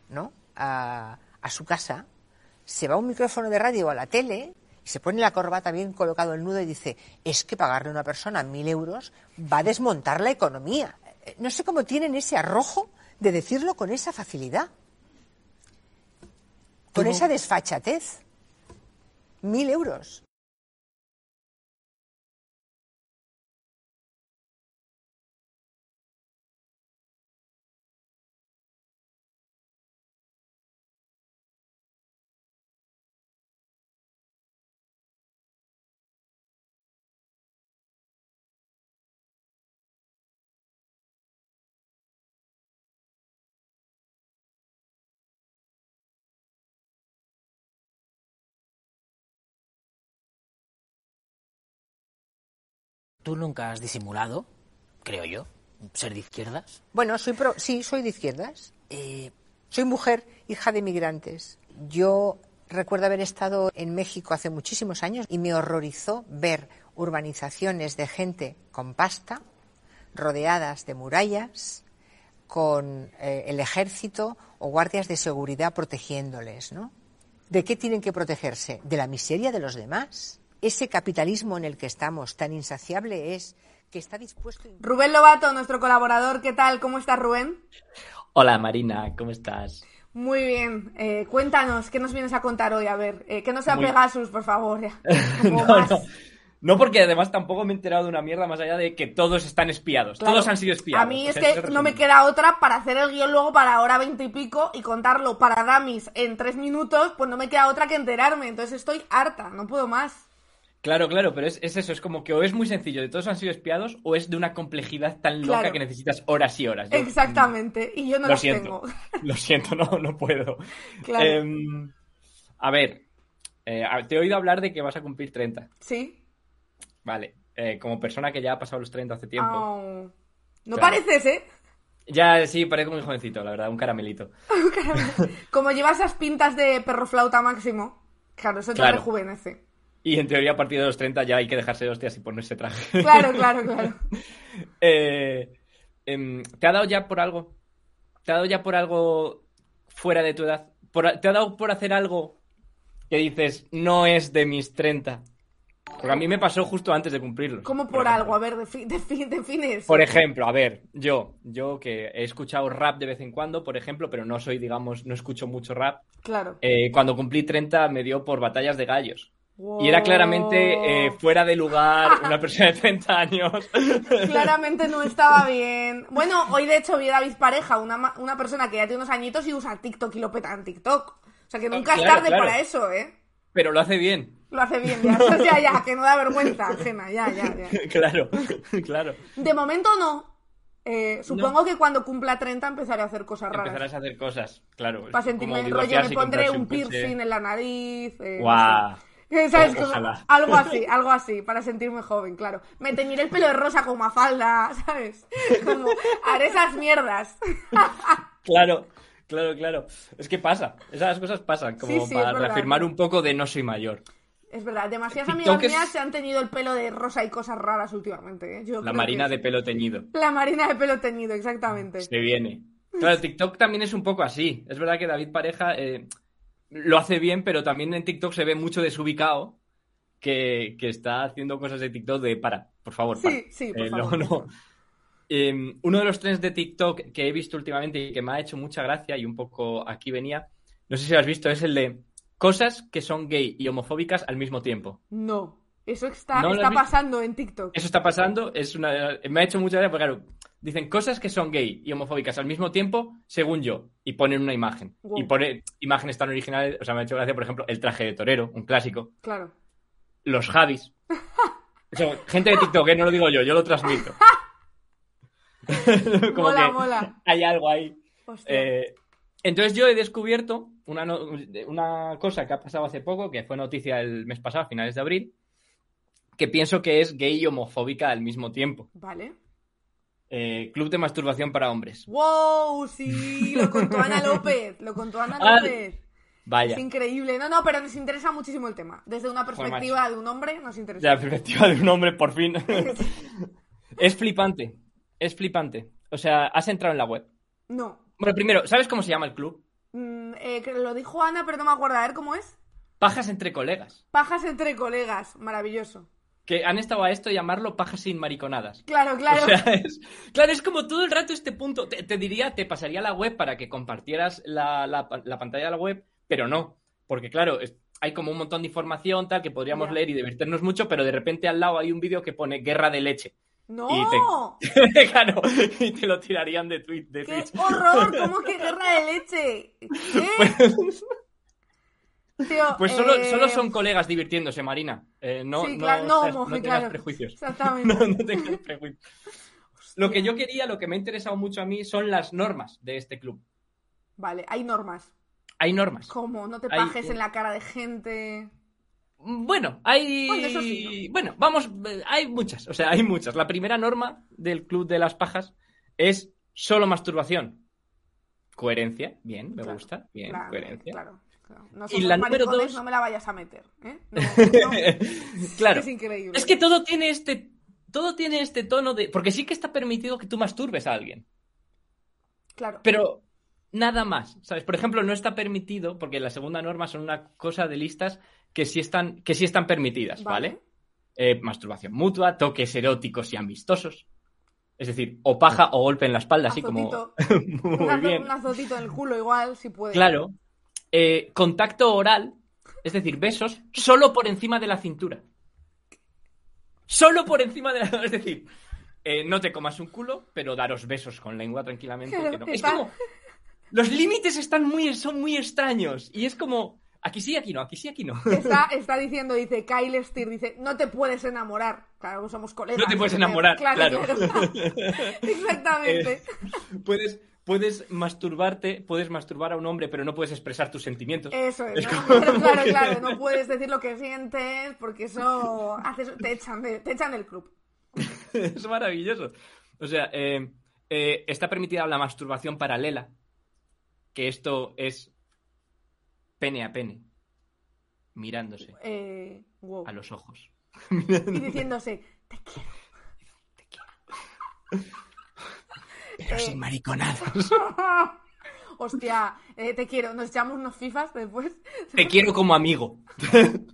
¿no? A, a, su casa, se va a un micrófono de radio o a la tele y se pone la corbata bien colocado el nudo y dice, es que pagarle a una persona mil euros va a desmontar la economía. Eh, no sé cómo tienen ese arrojo de decirlo con esa facilidad, con esa desfachatez. Mil euros. Tú nunca has disimulado, creo yo, ser de izquierdas. Bueno, soy pro- sí, soy de izquierdas. Eh, Soy mujer, hija de migrantes. Yo recuerdo haber estado en México hace muchísimos años y me horrorizó ver urbanizaciones de gente con pasta, rodeadas de murallas, con eh, el ejército o guardias de seguridad protegiéndoles, ¿no? ¿De qué tienen que protegerse? ¿De la miseria de los demás? Ese capitalismo en el que estamos tan insaciable es que está dispuesto... Rubén Lobato, nuestro colaborador, ¿qué tal? ¿Cómo estás, Rubén? Hola Marina, ¿cómo estás? Muy bien. Eh, cuéntanos, ¿qué nos vienes a contar hoy? A ver, eh, que no sea Muy- Pegasus, por favor. ya. No, más. no. No, porque además tampoco me he enterado de una mierda más allá de que todos están espiados. Claro. Todos han sido espiados. A mí O es sea, que no me queda otra para hacer el guion luego para hora veinte y pico y contarlo para Damis en tres minutos, pues no me queda otra que enterarme. Entonces estoy harta, no puedo más. Claro, claro, pero es, es eso, es como que o es muy sencillo de todos han sido espiados o es de una complejidad tan loca Claro. que necesitas horas y horas. Yo- Exactamente. Y yo no lo las siento. tengo. Lo siento, no, no puedo. Claro. Em, a ver, eh, te he oído hablar de que vas a cumplir 30. ¿Sí? Vale. Eh, como persona que ya ha pasado los 30 hace tiempo. Oh. No Claro. pareces, ¿eh? Ya, sí, parezco muy jovencito, la verdad, un caramelito. Como llevas esas pintas de perro flauta máximo. Claro, eso te rejuvenece. Y en teoría a partir de los 30 ya hay que dejarse de hostias y ponerse traje. Claro, claro, claro. Eh, em, ¿Te ha dado ya por algo? ¿Te ha dado ya por algo fuera de tu edad? Por- ¿Te ha dado por hacer algo que dices, no es de mis 30? Porque a mí me pasó justo antes de cumplirlos. Como por algo, a ver, defi- defi- define eso. Por ejemplo, a ver, yo, yo que he escuchado rap de vez en cuando, por ejemplo, pero no soy, digamos, no escucho mucho rap. Claro. eh, cuando cumplí 30 me dio por batallas de gallos. Wow. Y era claramente eh, fuera de lugar, una persona de 30 años. Claramente no estaba bien. Bueno, hoy de hecho vi a David Pareja, una, una persona que ya tiene unos añitos y usa TikTok y lo peta en TikTok. O sea que nunca es tarde claro. para eso, ¿eh? Pero lo hace bien. Lo hace bien, ya. O sea, ya, que no da vergüenza ajena, ya, ya, ya. Claro, claro. De momento no. Eh, supongo que cuando cumpla 30 empezaré a hacer cosas raras. Empezarás a hacer cosas, claro. Para sentirme como rollo, me pondré un piercing en la nariz. eh, no Guau. sé. Ojalá. algo así, algo así, para sentirme joven, claro. Me teñiré el pelo de rosa como Mafalda, ¿sabes? Como haré esas mierdas. Claro, claro, claro. Es que pasa, esas cosas pasan, como Sí, sí, es para reafirmar un poco de no soy mayor. Es verdad, demasiadas amigas es- mías se han teñido el pelo de rosa y cosas raras últimamente. ¿eh? Yo La marina de pelo teñido. La marina de pelo teñido, exactamente. Se viene. Claro, TikTok también es un poco así. Es verdad que David Pareja eh, lo hace bien, pero también en TikTok se ve mucho desubicado que, que está haciendo cosas de TikTok de para, por favor. Sí, para. sí, por Eh, favor, no, por no. Eh, uno de los trends de TikTok que he visto últimamente y que me ha hecho mucha gracia y un poco aquí venía, no sé si lo has visto, es el de cosas que son gay y homofóbicas al mismo tiempo. No, eso está, ¿No está pasando en TikTok. Eso está pasando, es una, me ha hecho mucha gracia porque, claro, dicen cosas que son gay y homofóbicas al mismo tiempo, según yo, y ponen una imagen. Wow. Y pone imágenes tan originales, o sea, me ha hecho gracia, por ejemplo, el traje de torero, un clásico, Claro. los Javis. O sea, gente de TikTok, ¿eh? no lo digo yo, yo lo transmito. Como Mola, que mola. hay algo ahí. Eh, entonces yo he descubierto una, no- una cosa que ha pasado hace poco, que fue noticia el mes pasado, a finales de abril, que pienso que es gay y homofóbica al mismo tiempo. Vale. Eh, club de masturbación para hombres. ¡Wow! Sí, lo contó Ana López. Lo contó Ana Ah, López. Vaya, Es increíble. No, no, pero nos interesa muchísimo el tema. Desde una perspectiva de un hombre nos interesa. la perspectiva de un hombre, por fin. es flipante, es flipante. O sea, has entrado en la web. No. Bueno, primero, ¿sabes cómo se llama el club? Mm, eh, lo dijo Ana, pero no me acuerdo. A ver cómo es. Pajas entre colegas. Pajas entre colegas. Maravilloso. Que han estado a esto de llamarlo pajas sin mariconadas. Claro, claro. O sea, es, claro, es como todo el rato este punto. Te, te diría, te pasaría la web para que compartieras la, la- la pantalla de la web, pero no. Porque, claro, es- hay como un montón de información tal que podríamos leer y divertirnos mucho, pero de repente al lado hay un vídeo que pone guerra de leche. ¡No! Y claro, y te lo tirarían de, tweet, de ¡Qué Twitch. horror! ¿Cómo que guerra de leche? ¿Qué? Tío, Pues solo, eh, solo son colegas divirtiéndose, Marina. Eh, no, sí, no, claro, no, seas- no tengas claro. prejuicios. Exactamente. No, no tengas prejuicios. Lo que yo quería, lo que me ha interesado mucho a mí son las normas de este club. Vale, hay normas. Hay normas. Como no te pajes en la cara de gente. Bueno, hay. Bueno, eso sí, Bueno, vamos, eh, hay muchas. O sea, hay muchas. La primera norma del Club de las Pajas es solo masturbación. Coherencia, bien, me Claro, gusta, bien, coherencia. Claro. No Y la número dos- No me la vayas a meter, ¿eh? No, no. claro. Es increíble. Es que todo tiene este. Todo tiene este tono de. Porque sí que está permitido que tú masturbes a alguien. Claro. Pero nada más, ¿sabes? Por ejemplo, no está permitido, porque la segunda norma son una cosa de listas que sí están, que sí están permitidas, ¿vale? Vale. Eh, masturbación mutua, toques eróticos y amistosos. Es decir, o paja o golpe en la espalda, así como. Azotito. Muy Un azo- bien. Un azotito en el culo igual, si puede. Claro. Eh, contacto oral, es decir, besos, solo por encima de la cintura. Solo por encima de la. Es decir, eh, no te comas un culo, pero daros besos con lengua tranquilamente. Claro, que no. Es como. Los límites están muy, son muy extraños. Y es como. Aquí sí, aquí no, aquí sí, aquí no. Está, está diciendo, dice Kyle Steer, dice, no te puedes enamorar. Claro, somos colegas. No te puedes enamorar, claro. Exactamente. puedes, puedes masturbarte, puedes masturbar a un hombre, pero no puedes expresar tus sentimientos. Eso es, Es ¿no? como claro, claro, no puedes decir lo que sientes porque eso haces, te echan de- te echan del club. es maravilloso. O sea, eh, eh, está permitida la masturbación paralela, que esto es pene a pene, mirándose Eh, wow. a los ojos. Y diciéndose, te quiero. Pero Eh. sin mariconadas. Hostia, eh, te quiero. Nos echamos unos fifas después. Te quiero como amigo.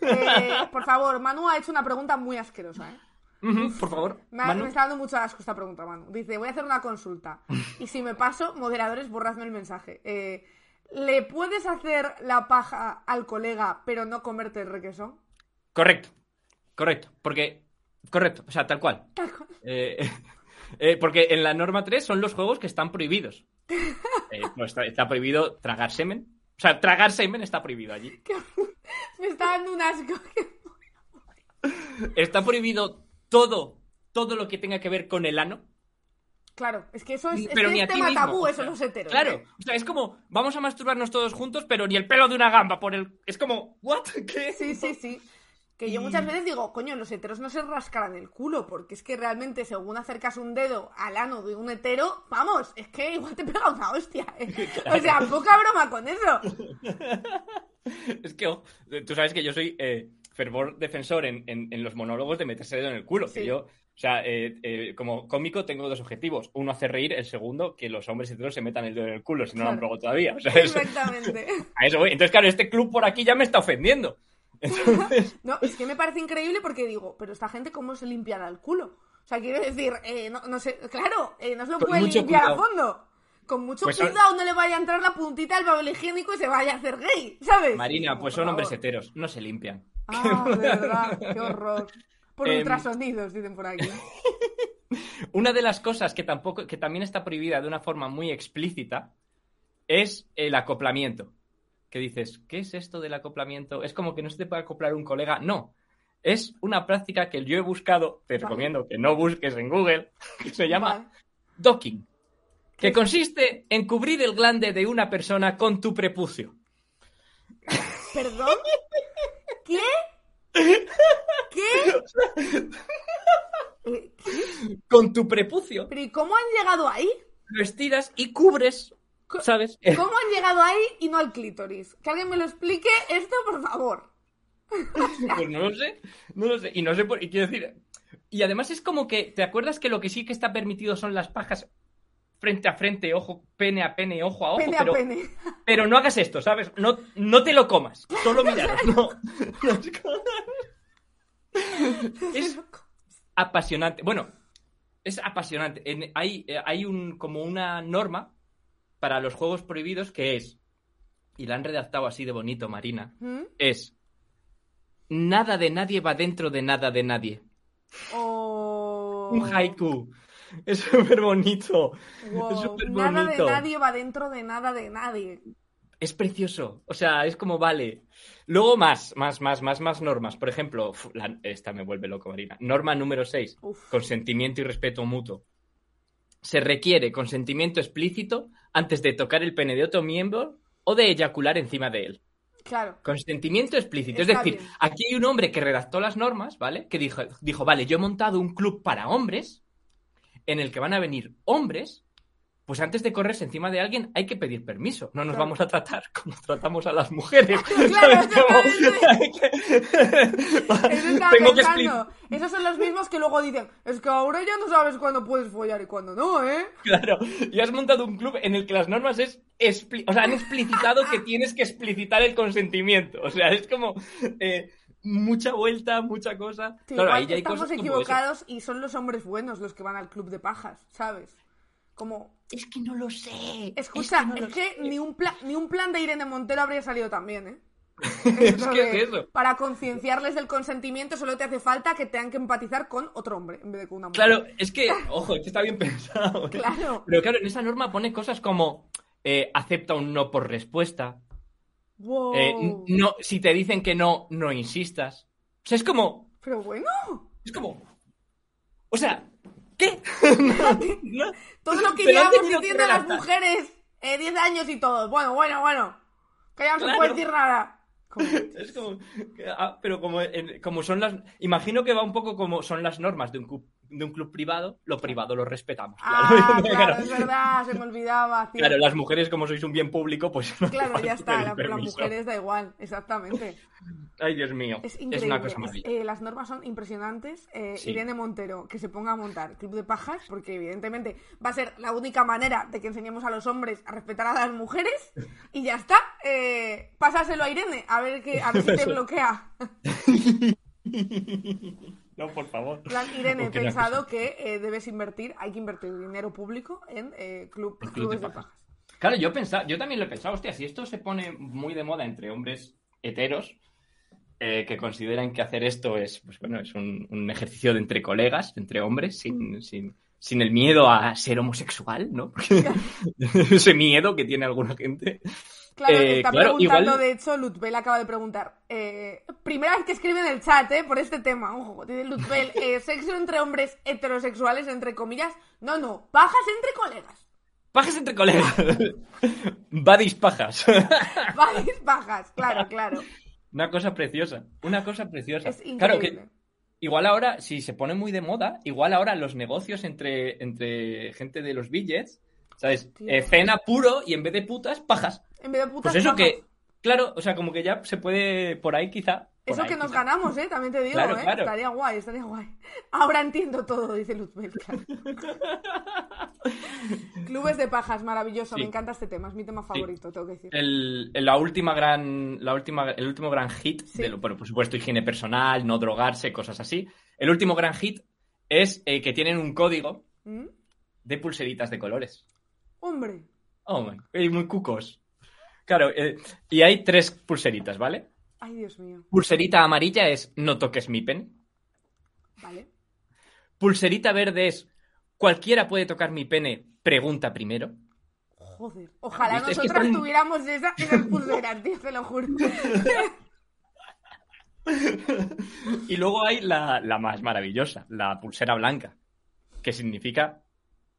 Eh, por favor, Manu ha hecho una pregunta muy asquerosa, ¿eh? Ujú, Por favor, Me, Manu. me está dando mucho asco esta pregunta, Manu. Dice, voy a hacer una consulta. Y si me paso, moderadores, borradme el mensaje. Eh, ¿Le puedes hacer la paja al colega, pero no comerte el requesón? Correcto, correcto, porque... Correcto, o sea, tal cual. Tal cual. Eh, eh, porque en la norma 3 son los juegos que están prohibidos. Eh, no, está, está prohibido tragar semen. O sea, tragar semen está prohibido allí. Me está dando un asco. Está prohibido todo, todo lo que tenga que ver con el ano. Claro, es que eso es, pero ni a ti tema mismo. tabú, o eso sea, los heteros. Claro, ¿eh? o sea, es como, vamos a masturbarnos todos juntos, pero ni el pelo de una gamba por el... Es como, ¿what? ¿Qué? Sí, sí, sí. Que yo muchas veces digo, coño, los heteros no se rascarán el culo, porque es que realmente según acercas un dedo al ano de un hetero, vamos, es que igual te pega una hostia. ¿eh? O sea, poca broma con eso. Es que, oh, tú sabes que yo soy eh, fervor defensor en, en- en los monólogos de meterse el dedo en el culo. Que yo, o sea, eh, eh, como cómico tengo dos objetivos. Uno, hacer reír. El segundo, que los hombres heteros se metan el dedo en el culo, si no lo han probado todavía. O sea, eso- Exactamente. a eso voy. Entonces, claro, este club por aquí ya me está ofendiendo. Entonces, No, es que me parece increíble porque digo, pero esta gente cómo se limpiará el culo. O sea, quiero decir, eh, no, no sé, claro, eh, no se lo Con puede limpiar a fondo. Con mucho Pues cuidado no le vaya a entrar la puntita al papel higiénico y se vaya a hacer gay, ¿sabes? Marina, pues son hombres heteros. No se limpian. Ah, de verdad, qué horror. Por Em, ultrasonidos, dicen por aquí. Una de las cosas que tampoco, que también está prohibida de una forma muy explícita es el acoplamiento. Que dices, ¿qué es esto del acoplamiento? Es como que no se te puede acoplar un colega. No. Es una práctica que yo he buscado, te recomiendo que no busques en Google, que se llama docking. Que consiste en cubrir el glande de una persona con tu prepucio. ¿Perdón? ¿Qué? ¿Qué? ¿qué? Con tu prepucio. ¿Pero y cómo han llegado ahí? Lo estiras y cubres, ¿sabes? ¿Cómo han llegado ahí y no al clítoris? Que alguien me lo explique esto, por favor. Pues no lo sé, no lo sé. Y no sé por y quiero decir. Y además es como que, ¿te acuerdas que lo que sí que está permitido son las pajas frente a frente, ojo, pene a pene, ojo a ojo? Pene pero, a pene. pero no hagas esto, ¿sabes? No, no te lo comas, solo mirar. No, no es apasionante. Bueno, es apasionante. En- hay eh, hay un, como una norma para los juegos prohibidos que es, y la han redactado así de bonito, Marina, ¿Mm? es nada de nadie va dentro de nada de nadie. O... Un haiku. Es súper bonito. Wow. Es súper Nada de nadie va dentro de nada de nadie. Es precioso. O sea, es como vale. Luego más, más, más, más, más normas. Por ejemplo, la- esta me vuelve loco, Marina. Norma número 6. Uf. Consentimiento y respeto mutuo. Se requiere consentimiento explícito antes de tocar el pene de otro miembro o de eyacular encima de él. Claro. Consentimiento explícito. Es decir, bien. aquí hay un hombre que redactó las normas, ¿vale? Que dijo, dijo, vale, yo he montado un club para hombres en el que van a venir hombres. Pues antes de correrse encima de alguien hay que pedir permiso. No nos Claro. vamos a tratar como tratamos a las mujeres. Claro, Tengo que pensando. Esos son los mismos que luego dicen, es que ahora ya no sabes cuándo puedes follar y cuándo no, ¿eh? Claro, y has montado un club en el que las normas es expli- o sea, han explicitado que tienes que explicitar el consentimiento. O sea, es como eh, mucha vuelta, mucha cosa. Sí, claro, ahí ya hay estamos cosas equivocados y son los hombres buenos los que van al club de pajas, ¿sabes? Como, Es que no lo sé. escucha, no es que, sé. ni, un plan, ni un plan de Irene Montero habría salido tan bien, ¿eh? Es que es eso. Para concienciarles del consentimiento solo te hace falta que tengan que empatizar con otro hombre en vez de con una mujer. Claro, es que, ojo, es que está bien pensado. ¿eh? Claro. Pero claro, en esa norma pone cosas como eh, acepta un no por respuesta. Wow. eh, no, si te dicen que no, no insistas. O sea, es como. Pero bueno, Es como. O sea, ¿qué? No. todo lo que llevamos diciendo las mujeres, eh, 10 años y todo. Bueno, bueno, bueno. Que ya no se Claro. puede decir nada. Es como, ah, pero como, en- como son las, imagino que va un poco como son las normas de un club, de un club privado, lo privado lo respetamos. Ah, Claro, es verdad, se me olvidaba. Claro, las mujeres como sois un bien público, pues no Claro, ya está, la- las mujeres da igual, exactamente. Ay, Dios mío, Es es, increíble. una cosa maravillosa. eh, las normas son impresionantes. Eh, Sí. Irene Montero, que se ponga a montar Club de Pajas, porque evidentemente va a ser la única manera de que enseñemos a los hombres a respetar a las mujeres. Y ya está. Eh, pásaselo a Irene, a ver, que, a ver si te bloquea. No, por favor. plan, Irene, he pensado que eh, debes invertir, hay que invertir dinero público en eh, club- En club clubes de de pajas. Claro, yo pensaba, yo también lo he pensado, hostia, si esto se pone muy de moda entre hombres heteros, eh, que consideran que hacer esto es, pues bueno, es un, un ejercicio de entre colegas, entre hombres, sin, sin, sin el miedo a ser homosexual, ¿no? Porque ese miedo que tiene alguna gente. Claro, Eh, está claro, preguntando, igual- de hecho, Lutbel acaba de preguntar. eh, primera vez que escribe en el chat, ¿eh? Por este tema. Ojo, dice Lutbel, eh, sexo entre hombres heterosexuales, entre comillas. No, no, pajas entre colegas. Pajas entre colegas. Buddies pajas. Varias pajas, claro, claro. Una cosa preciosa. Una cosa preciosa. Es increíble. Claro que igual ahora, si se pone muy de moda, igual ahora los negocios entre, entre gente de los billets, ¿sabes? Eh, cena puro y en vez de putas, pajas. En vez de putas Pues eso que, claro, o sea, como que ya se puede por ahí quizá. por Eso ahí, que nos quizá. ganamos, ¿eh? También te digo, Claro, ¿eh? claro. Estaría guay, estaría guay. Ahora entiendo todo, dice Lutbel, claro. Clubes de pajas, maravilloso. Sí. Me encanta este tema, es mi tema favorito, tengo que decir. El, la última gran, la última, el último gran hit, Sí. de lo, bueno, por supuesto, higiene personal, no drogarse, cosas así. El último gran hit es eh, que tienen un código ¿Mm? de pulseritas de colores. Hombre, Oh. Y muy cucos. Claro, eh, y hay tres pulseritas, ¿vale? ay Dios mío, Pulserita amarilla es no toques mi pen. vale. Pulserita verde es cualquiera puede tocar mi pene, pregunta primero. Joder, ojalá ¿Viste? Es que nosotras están- tuviéramos esa, esas pulseras, tío, te lo juro. Y luego hay la, la más maravillosa, la pulsera blanca, que significa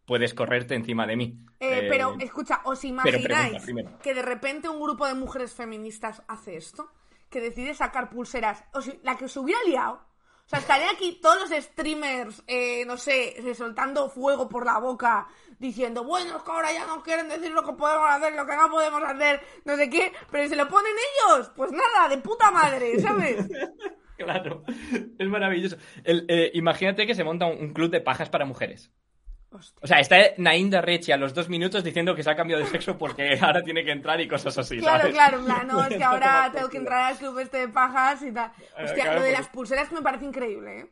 puedes correrte encima de mí. Eh, Eh, pero, escucha, ¿os imagináis que de repente un grupo de mujeres feministas hace esto? Que decide sacar pulseras. O si- la que se hubiera liado. O sea, estarían aquí todos los streamers, eh, no sé, soltando fuego por la boca, diciendo, bueno, es que ahora ya no quieren decir lo que podemos hacer, lo que no podemos hacer, no sé qué, pero se lo ponen ellos. Pues nada, de puta madre, ¿sabes? Claro, es maravilloso. El, eh, imagínate que se monta un, un club de pajas para mujeres. Hostia. O sea, está Naim Rechi a los dos minutos diciendo que se ha cambiado de sexo porque ahora tiene que entrar y cosas así, Claro, ¿sabes? claro, no, es que ahora tengo que entrar al club este de pajas y tal. Hostia, claro, lo de las pulseras me parece increíble, ¿eh?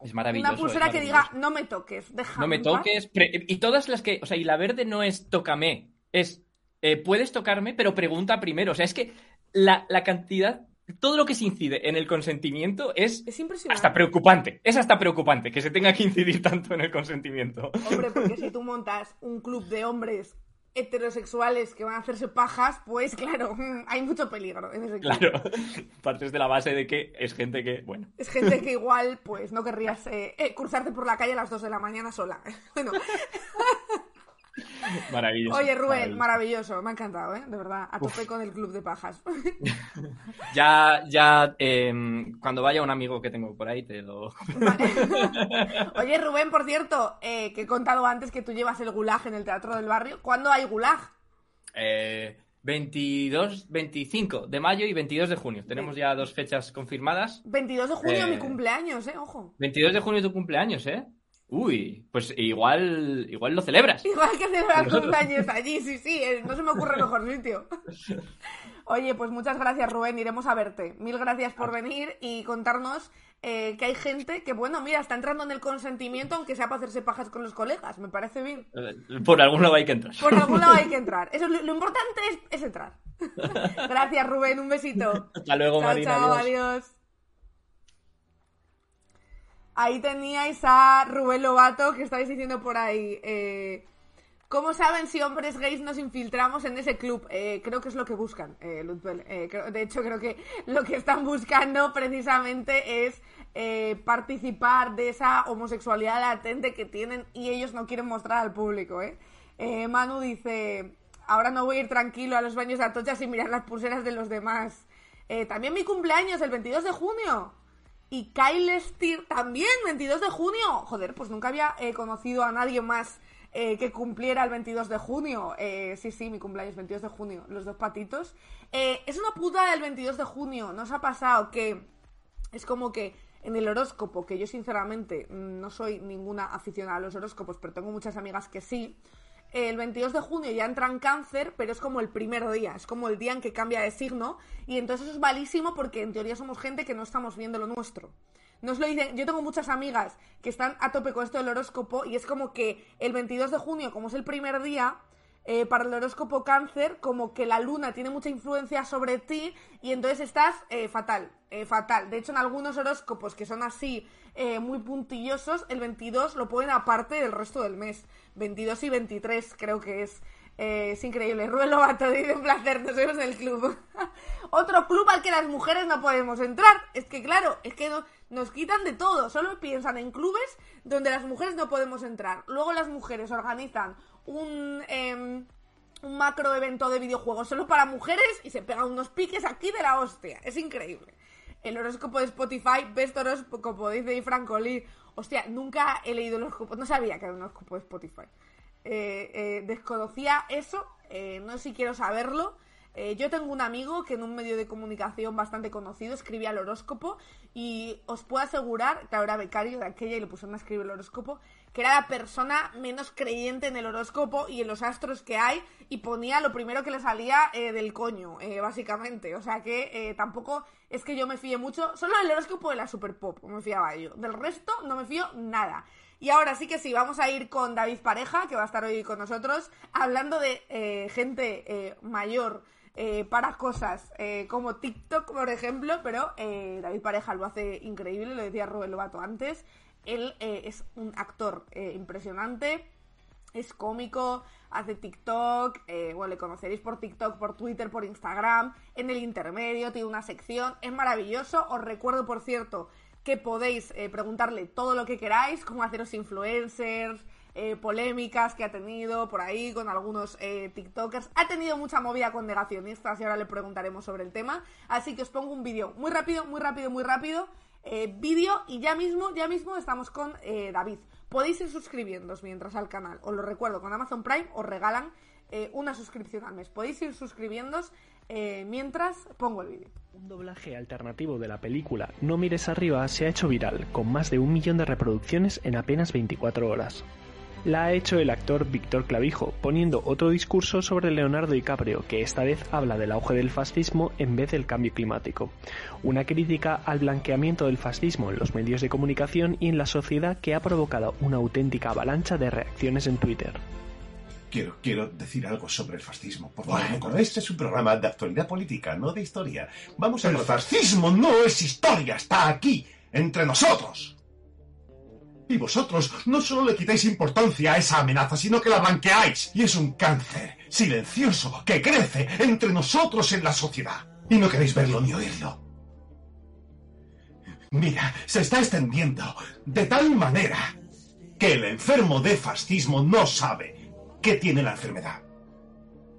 Es maravilloso. Una pulsera que diga, no me toques, déjame. No me en paz". toques. y todas las que. O sea, y la verde no es tócame. Es. eh, puedes tocarme, pero pregunta primero. O sea, es que la, la cantidad. Todo lo que se incide en el consentimiento es. Hasta preocupante. Es hasta preocupante que se tenga que incidir tanto en el consentimiento. Hombre, porque si tú montas un club de hombres heterosexuales que van a hacerse pajas, pues claro, hay mucho peligro en ese club. Claro. Partes de la base de que es gente que. Bueno. Es gente que igual, pues no querrías eh, eh, cruzarte por la calle a las 2 de la mañana sola. Bueno, Maravilloso. Oye, Rubén, maravilloso. maravilloso. Me ha encantado, ¿eh? De verdad. A tope con el club de pajas. Ya, ya, em, cuando vaya un amigo que tengo por ahí te lo... Oye, Rubén, por cierto, eh, que he contado antes que tú llevas el gulag en el Teatro del Barrio. ¿Cuándo hay gulag? Eh, 22, 25 de mayo y 22 de junio. Tenemos ya dos fechas confirmadas. 22 de junio, Eh. mi cumpleaños, ¿eh? Ojo. 22 de junio es tu cumpleaños, ¿eh? Uy, pues igual, igual lo celebras. Igual que celebrar cumpleaños allí, sí, sí, eh, no se me ocurre mejor sitio. Oye, pues muchas gracias, Rubén, iremos a verte. Mil gracias por venir y contarnos eh, que hay gente que, bueno, mira, está entrando en el consentimiento, aunque sea para hacerse pajas con los colegas, me parece bien. Eh, Por algún lado hay que entrar. Por algún lado hay que entrar. Eso, lo, lo importante es, es entrar. gracias, Rubén, un besito. Hasta luego, Chao, Marina. chao, adiós. adiós. Ahí teníais a Rubén Lobato, que estáis diciendo por ahí. eh, ¿Cómo saben si hombres gays nos infiltramos en ese club? Eh, creo que es lo que buscan, eh, Luzbel. Eh, de hecho, creo que lo que están buscando precisamente es eh, participar de esa homosexualidad latente que tienen y ellos no quieren mostrar al público. Manu dice, ahora no voy a ir tranquilo a los baños de Atocha sin mirar las pulseras de los demás. También mi cumpleaños, el 22 de junio. Y Kyle Steer también, 22 de junio. Joder, pues nunca había eh, conocido a nadie más eh, que cumpliera el 22 de junio. Eh, sí, sí, mi cumpleaños, 22 de junio. Los dos patitos. Es una puta del 22 de junio. ¿No os ha pasado que es como que en el horóscopo, que yo sinceramente mm, no soy ninguna aficionada a los horóscopos, pero tengo muchas amigas que sí, el 22 de junio ya entra en cáncer, pero es como el primer día, es como el día en que cambia de signo, y entonces eso es malísimo porque en teoría somos gente que no estamos viendo lo nuestro. Nos lo dicen, yo tengo muchas amigas que están a tope con esto del horóscopo y es como que el 22 de junio, como es el primer día, eh, para el horóscopo cáncer, como que la luna tiene mucha influencia sobre ti y entonces estás eh, fatal, eh, fatal. De hecho, en algunos horóscopos que son así muy puntillosos, el 22 lo ponen aparte del resto del mes. 22 y 23 creo que es. Es increíble. Rubén Lobato dice un placer, nos vemos en el club. Otro club al que las mujeres no podemos entrar. Es que claro, es que no- nos quitan de todo. Solo piensan en clubes donde las mujeres no podemos entrar. Luego las mujeres organizan un... un macro evento de videojuegos solo para mujeres y se pegan unos piques aquí de la hostia. Es increíble. El horóscopo de Spotify, best horóscopo, dice Franco Lee. Hostia, nunca he leído el horóscopo, no sabía que era un horóscopo de Spotify. Eh, eh, desconocía eso, eh, no sé si quiero saberlo. Eh, yo tengo un amigo que en un medio de comunicación bastante conocido escribía el horóscopo y os puedo asegurar, que era becario de aquella y le pusieron a escribir el horóscopo, que era la persona menos creyente en el horóscopo y en los astros que hay y ponía lo primero que le salía eh, del coño, eh, básicamente. O sea que eh, tampoco es que yo me fíe mucho, solo el horóscopo de la Super Pop me fiaba yo. Del resto no me fío nada. Y ahora sí que sí, vamos a ir con David Pareja, que va a estar hoy con nosotros, hablando de gente mayor para cosas como TikTok, por ejemplo, pero David Pareja lo hace increíble, lo decía Rubén Lobato antes. Él eh, es un actor eh, impresionante, es cómico, hace TikTok, eh, bueno, le conoceréis por TikTok, por Twitter, por Instagram, en el intermedio, tiene una sección, es maravilloso. Os recuerdo, por cierto, que podéis preguntarle todo lo que queráis, cómo haceros influencers, polémicas que ha tenido por ahí con algunos TikTokers. Ha tenido mucha movida con negacionistas y ahora le preguntaremos sobre el tema. Así que os pongo un vídeo muy rápido, muy rápido, muy rápido. Eh, vídeo y ya mismo, ya mismo estamos con eh, David. Podéis ir suscribiéndoos mientras al canal. Os lo recuerdo, con Amazon Prime os regalan eh, una suscripción al mes. Podéis ir suscribiéndoos eh, mientras pongo el vídeo. Un doblaje alternativo de la película No mires arriba se ha hecho viral, con más de un millón de reproducciones en apenas 24 horas. La ha hecho el actor Víctor Clavijo, poniendo otro discurso sobre Leonardo DiCaprio, que esta vez habla del auge del fascismo en vez del cambio climático. Una crítica al blanqueamiento del fascismo en los medios de comunicación y en la sociedad que ha provocado una auténtica avalancha de reacciones en Twitter. Quiero, quiero decir algo sobre el fascismo. Por favor, bueno, este es un programa de actualidad política, no de historia. Vamos a... El fascismo no es historia, está aquí, entre nosotros. Y vosotros no solo le quitáis importancia a esa amenaza, sino que la blanqueáis. Y es un cáncer silencioso que crece entre nosotros en la sociedad. Y no queréis verlo ni oírlo. Mira, se está extendiendo de tal manera que el enfermo de fascismo no sabe qué tiene la enfermedad.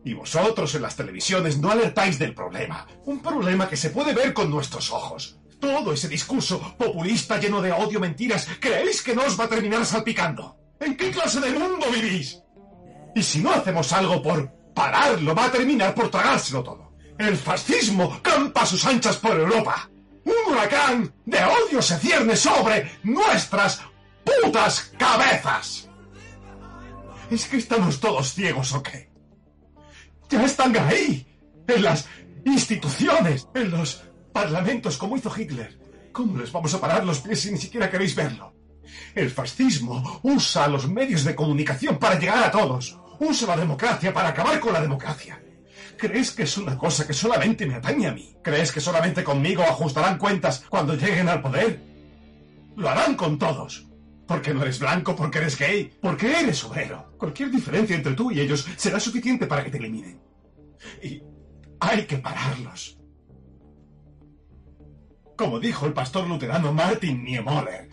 Y vosotros en las televisiones no alertáis del problema. Un problema que se puede ver con nuestros ojos. Todo ese discurso populista lleno de odio, mentiras, ¿creéis que no os va a terminar salpicando? ¿En qué clase de mundo vivís? Y si no hacemos algo por pararlo, va a terminar por tragárselo todo. El fascismo campa a sus anchas por Europa. Un huracán de odio se cierne sobre nuestras putas cabezas. ¿Es que estamos todos ciegos o qué? Ya están ahí, en las instituciones, en los parlamentos, como hizo Hitler. ¿Cómo les vamos a parar los pies si ni siquiera queréis verlo? El fascismo usa los medios de comunicación para llegar a todos. Usa la democracia para acabar con la democracia. ¿Crees que es una cosa que solamente me atañe a mí? ¿Crees que solamente conmigo ajustarán cuentas cuando lleguen al poder? Lo harán con todos. Porque no eres blanco, porque eres gay, porque eres obrero. Cualquier diferencia entre tú y ellos será suficiente para que te eliminen. Y hay que pararlos. Como dijo el pastor luterano Martin Niemöller,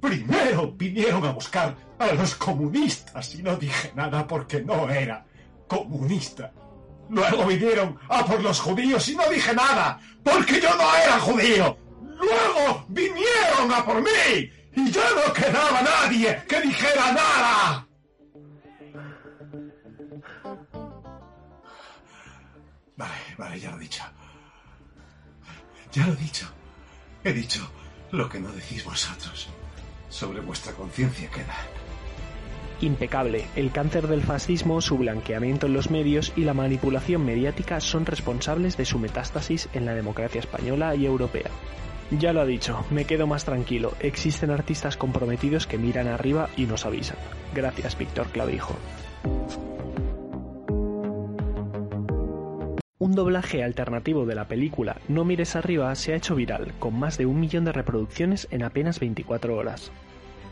primero vinieron a buscar a los comunistas y no dije nada porque no era comunista. Luego vinieron a por los judíos y no dije nada porque yo no era judío. Luego vinieron a por mí y ya no quedaba nadie que dijera nada. Vale, vale, ya lo he dicho. Ya lo he dicho. He dicho lo que no decís vosotros. Sobre vuestra conciencia queda. Impecable. El cáncer del fascismo, su blanqueamiento en los medios y la manipulación mediática son responsables de su metástasis en la democracia española y europea. Ya lo ha dicho, me quedo más tranquilo. Existen artistas comprometidos que miran arriba y nos avisan. Gracias, Víctor Clavijo. Un doblaje alternativo de la película No mires arriba se ha hecho viral, con más de un millón de reproducciones en apenas 24 horas.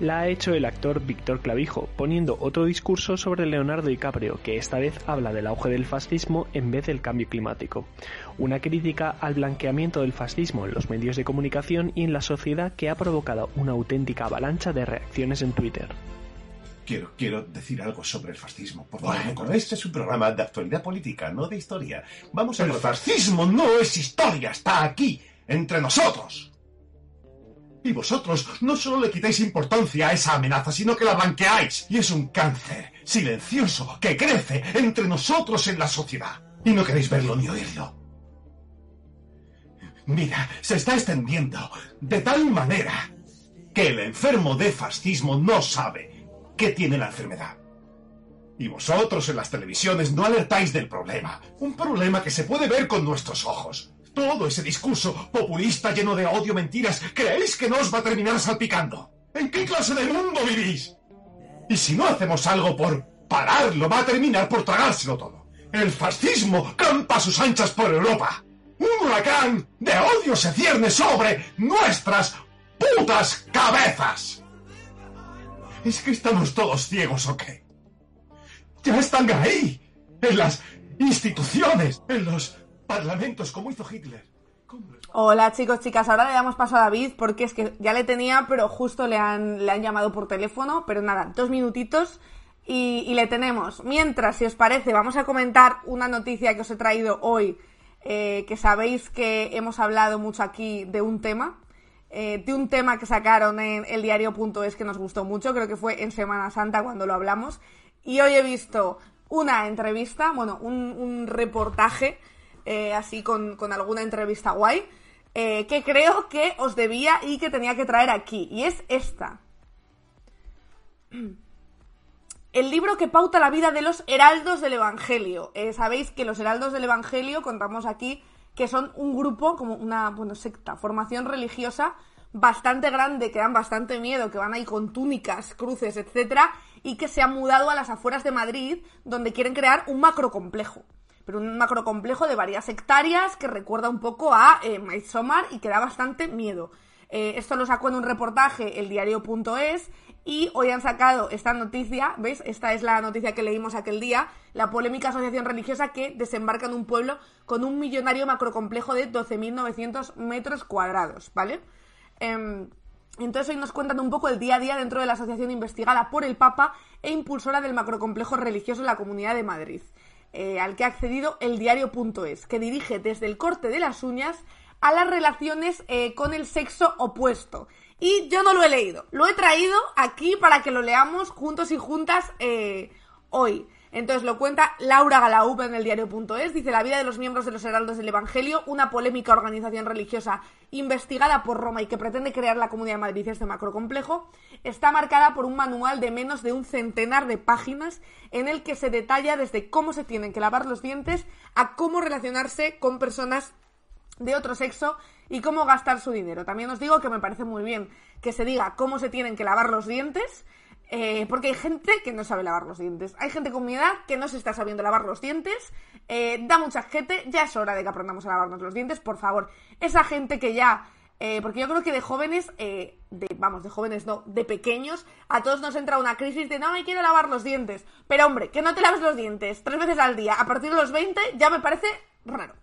La ha hecho el actor Víctor Clavijo, poniendo otro discurso sobre Leonardo DiCaprio, que esta vez habla del auge del fascismo en vez del cambio climático. Una crítica al blanqueamiento del fascismo en los medios de comunicación y en la sociedad que ha provocado una auténtica avalancha de reacciones en Twitter. Quiero, quiero decir algo sobre el fascismo. Por favor, este es un programa de actualidad política, no de historia. Vamos a... El fascismo no es historia, está aquí, entre nosotros. Y vosotros no solo le quitáis importancia a esa amenaza, sino que la blanqueáis. Y es un cáncer silencioso que crece entre nosotros en la sociedad. Y no queréis verlo ni oírlo. Mira, se está extendiendo de tal manera que el enfermo de fascismo no sabe qué tiene la enfermedad. Y vosotros en las televisiones no alertáis del problema. Un problema que se puede ver con nuestros ojos. Todo ese discurso populista lleno de odio, mentiras, ¿creéis que no os va a terminar salpicando? ¿En qué clase de mundo vivís? Y si no hacemos algo por pararlo, va a terminar por tragárselo todo. El fascismo campa a sus anchas por Europa. Un huracán de odio se cierne sobre nuestras putas cabezas. ¿Es que estamos todos ciegos o qué? Ya están ahí, en las instituciones, en los parlamentos, como hizo Hitler. Hola chicos, chicas, ahora le damos paso a David porque es que ya le tenía, pero justo le han, le han llamado por teléfono, pero nada, dos minutitos y, le tenemos. Mientras, si os parece, vamos a comentar una noticia que os he traído hoy, eh, que sabéis que hemos hablado mucho aquí de un tema, eh, de un tema que sacaron en el diario.es que nos gustó mucho, creo que fue en Semana Santa cuando lo hablamos, y hoy he visto una entrevista, bueno, un, un reportaje, eh, así con, con, alguna entrevista guay, eh, que creo que os debía y que tenía que traer aquí, y es esta. El libro que pauta la vida de los heraldos del Evangelio. Sabéis que los heraldos del Evangelio, contamos aquí, que son un grupo, como una, bueno, secta, formación religiosa bastante grande, que dan bastante miedo, que van ahí con túnicas, cruces, etcétera, y que se han mudado a las afueras de Madrid, donde quieren crear un macrocomplejo. Pero un macrocomplejo de varias hectáreas que recuerda un poco a eh, Midsommar y que da bastante miedo. Eh, esto lo sacó en un reportaje el diario.es y hoy han sacado esta noticia, ¿veis? Esta es la noticia que leímos aquel día, la polémica asociación religiosa que desembarca en un pueblo con un millonario macrocomplejo de 12.900 metros cuadrados, ¿vale? Eh, Entonces hoy nos cuentan un poco el día a día dentro de la asociación investigada por el Papa e impulsora del macrocomplejo religioso en la Comunidad de Madrid, eh, al que ha accedido el diario.es, que dirige desde el corte de las uñas a las relaciones eh, con el sexo opuesto. Y yo no lo he leído, lo he traído aquí para que lo leamos juntos y juntas eh, hoy. Entonces lo cuenta Laura Galaub en el diario.es, dice la vida de los miembros de los Heraldos del Evangelio, una polémica organización religiosa investigada por Roma y que pretende crear la Comunidad de Madrid este macrocomplejo, está marcada por un manual de menos de un centenar de páginas en el que se detalla desde cómo se tienen que lavar los dientes a cómo relacionarse con personas de otro sexo y cómo gastar su dinero. También os digo que me parece muy bien que se diga cómo se tienen que lavar los dientes, eh, porque hay gente que no sabe lavar los dientes. Hay gente con mi edad que no se está sabiendo lavar los dientes. Eh, da mucha gente. Ya es hora de que aprendamos a lavarnos los dientes, por favor. Esa gente que ya. eh, porque yo creo que de jóvenes, eh, de, vamos, de jóvenes no, de pequeños, a todos nos entra una crisis de no me quiero lavar los dientes. Pero hombre, que no te laves los dientes tres veces al día a partir de los 20 ya me parece raro.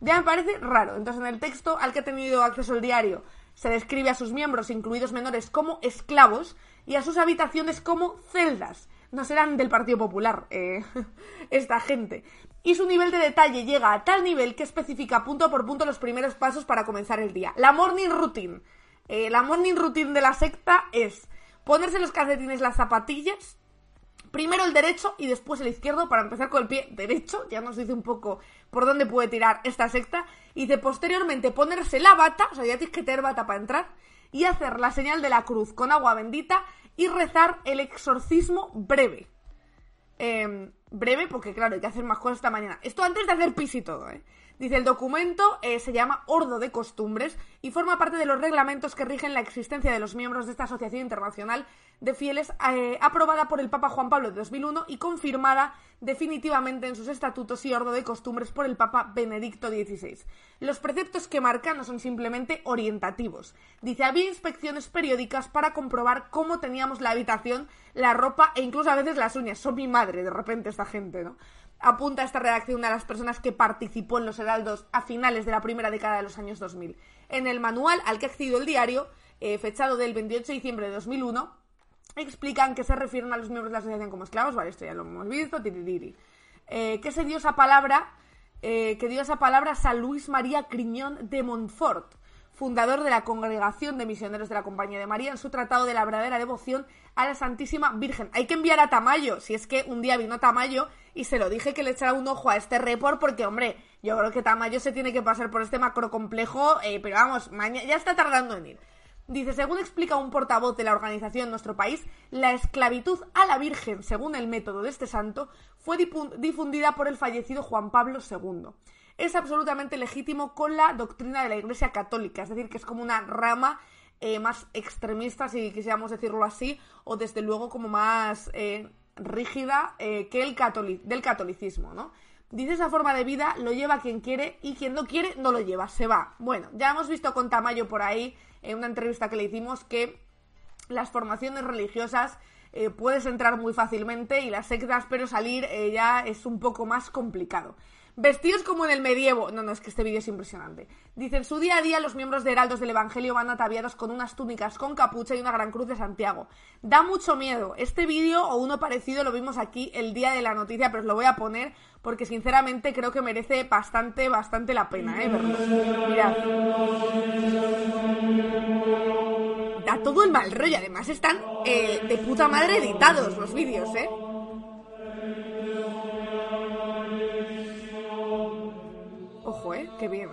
Ya me parece raro. Entonces, en el texto al que ha tenido acceso el diario, se describe a sus miembros, incluidos menores, como esclavos y a sus habitaciones como celdas. No serán del Partido Popular eh, esta gente. Y su nivel de detalle llega a tal nivel que especifica punto por punto los primeros pasos para comenzar el día. La morning routine. Eh, la morning routine de la secta es ponerse los calcetines, las zapatillas, primero el derecho y después el izquierdo para empezar con el pie derecho. Ya nos dice un poco por dónde puede tirar esta secta. Y de posteriormente ponerse la bata, o sea, ya tienes que tener bata para entrar, y hacer la señal de la cruz con agua bendita y rezar el exorcismo breve. Eh, breve, porque claro, hay que hacer más cosas esta mañana. Esto antes de hacer pis y todo, ¿eh? Dice, el documento eh, se llama Ordo de Costumbres y forma parte de los reglamentos que rigen la existencia de los miembros de esta Asociación Internacional de Fieles, eh, aprobada por el Papa Juan Pablo de 2001 y confirmada definitivamente en sus estatutos y Ordo de Costumbres por el Papa Benedicto XVI. Los preceptos que marcan no son simplemente orientativos. Dice, había inspecciones periódicas para comprobar cómo teníamos la habitación, la ropa e incluso a veces las uñas. Son mi madre, de repente, esta gente, ¿no? Apunta esta redacción de las personas que participó en los heraldos a finales de la primera década de los años 2000. En el manual al que ha accedido el diario, eh, fechado del 28 de diciembre de 2001, explican que se refieren a los miembros de la asociación como esclavos, vale, esto ya lo hemos visto. Eh, que se dio esa palabra, eh, que dio esa palabra San Luis María Criñón de Montfort, fundador de la Congregación de Misioneros de la Compañía de María, en su tratado de la verdadera devoción a la Santísima Virgen. Hay que enviar a Tamayo, si es que un día vino Tamayo y se lo dije que le echara un ojo a este report, porque, hombre, yo creo que Tamayo se tiene que pasar por este macrocomplejo, eh, pero vamos, mañana ya está tardando en ir. Dice, según explica un portavoz de la organización en nuestro país, la esclavitud a la Virgen, según el método de este santo, fue difundida por el fallecido Juan Pablo II es absolutamente legítimo con la doctrina de la Iglesia Católica, es decir, que es como una rama eh, más extremista, si quisiéramos decirlo así, o desde luego como más eh, rígida eh, que el del catolicismo, ¿no? Dice esa forma de vida lo lleva quien quiere y quien no quiere no lo lleva, se va. Bueno, ya hemos visto con Tamayo por ahí, en una entrevista que le hicimos, que las formaciones religiosas eh, puedes entrar muy fácilmente y las sectas, pero salir eh, ya es un poco más complicado. Vestidos como en el medievo. No, no, es que este vídeo es impresionante. Dice, en su día a día los miembros de Heraldos del Evangelio van ataviados con unas túnicas con capucha y una gran cruz de Santiago. Da mucho miedo. Este vídeo o uno parecido lo vimos aquí el día de la noticia, pero os lo voy a poner porque sinceramente creo que merece bastante, bastante la pena, ¿eh? Verlos. Mirad. Da todo el mal rollo. Además están eh, de puta madre editados los vídeos, ¿eh? Ojo, ¿eh? Qué bien.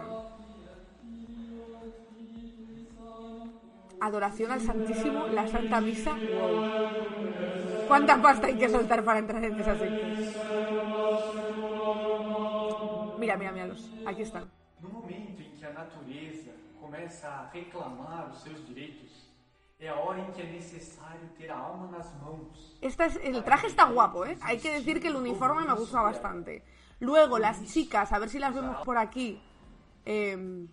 Adoración al Santísimo, la Santa Misa. Wow. ¿Cuánta pasta hay que soltar para entrar en esa secta? Mira, mira, míralos. Aquí están. No momento em que a natureza começa a reclamar os seus direitos, é a hora em que é necessário ter a alma nas mãos. Esta es, el traje está guapo, ¿eh? Hay que decir que el uniforme me gusta bastante. Luego, las chicas, a ver si las vemos por aquí. Eh,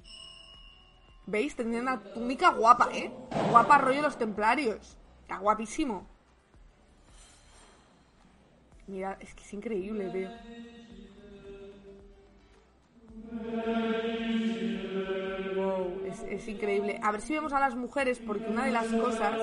¿Veis? Tendrían una túnica guapa, ¿eh? Guapa rollo los templarios. Está guapísimo. Mira, es que es increíble, tío. Wow, es, es, increíble. A ver si vemos a las mujeres, porque una de las cosas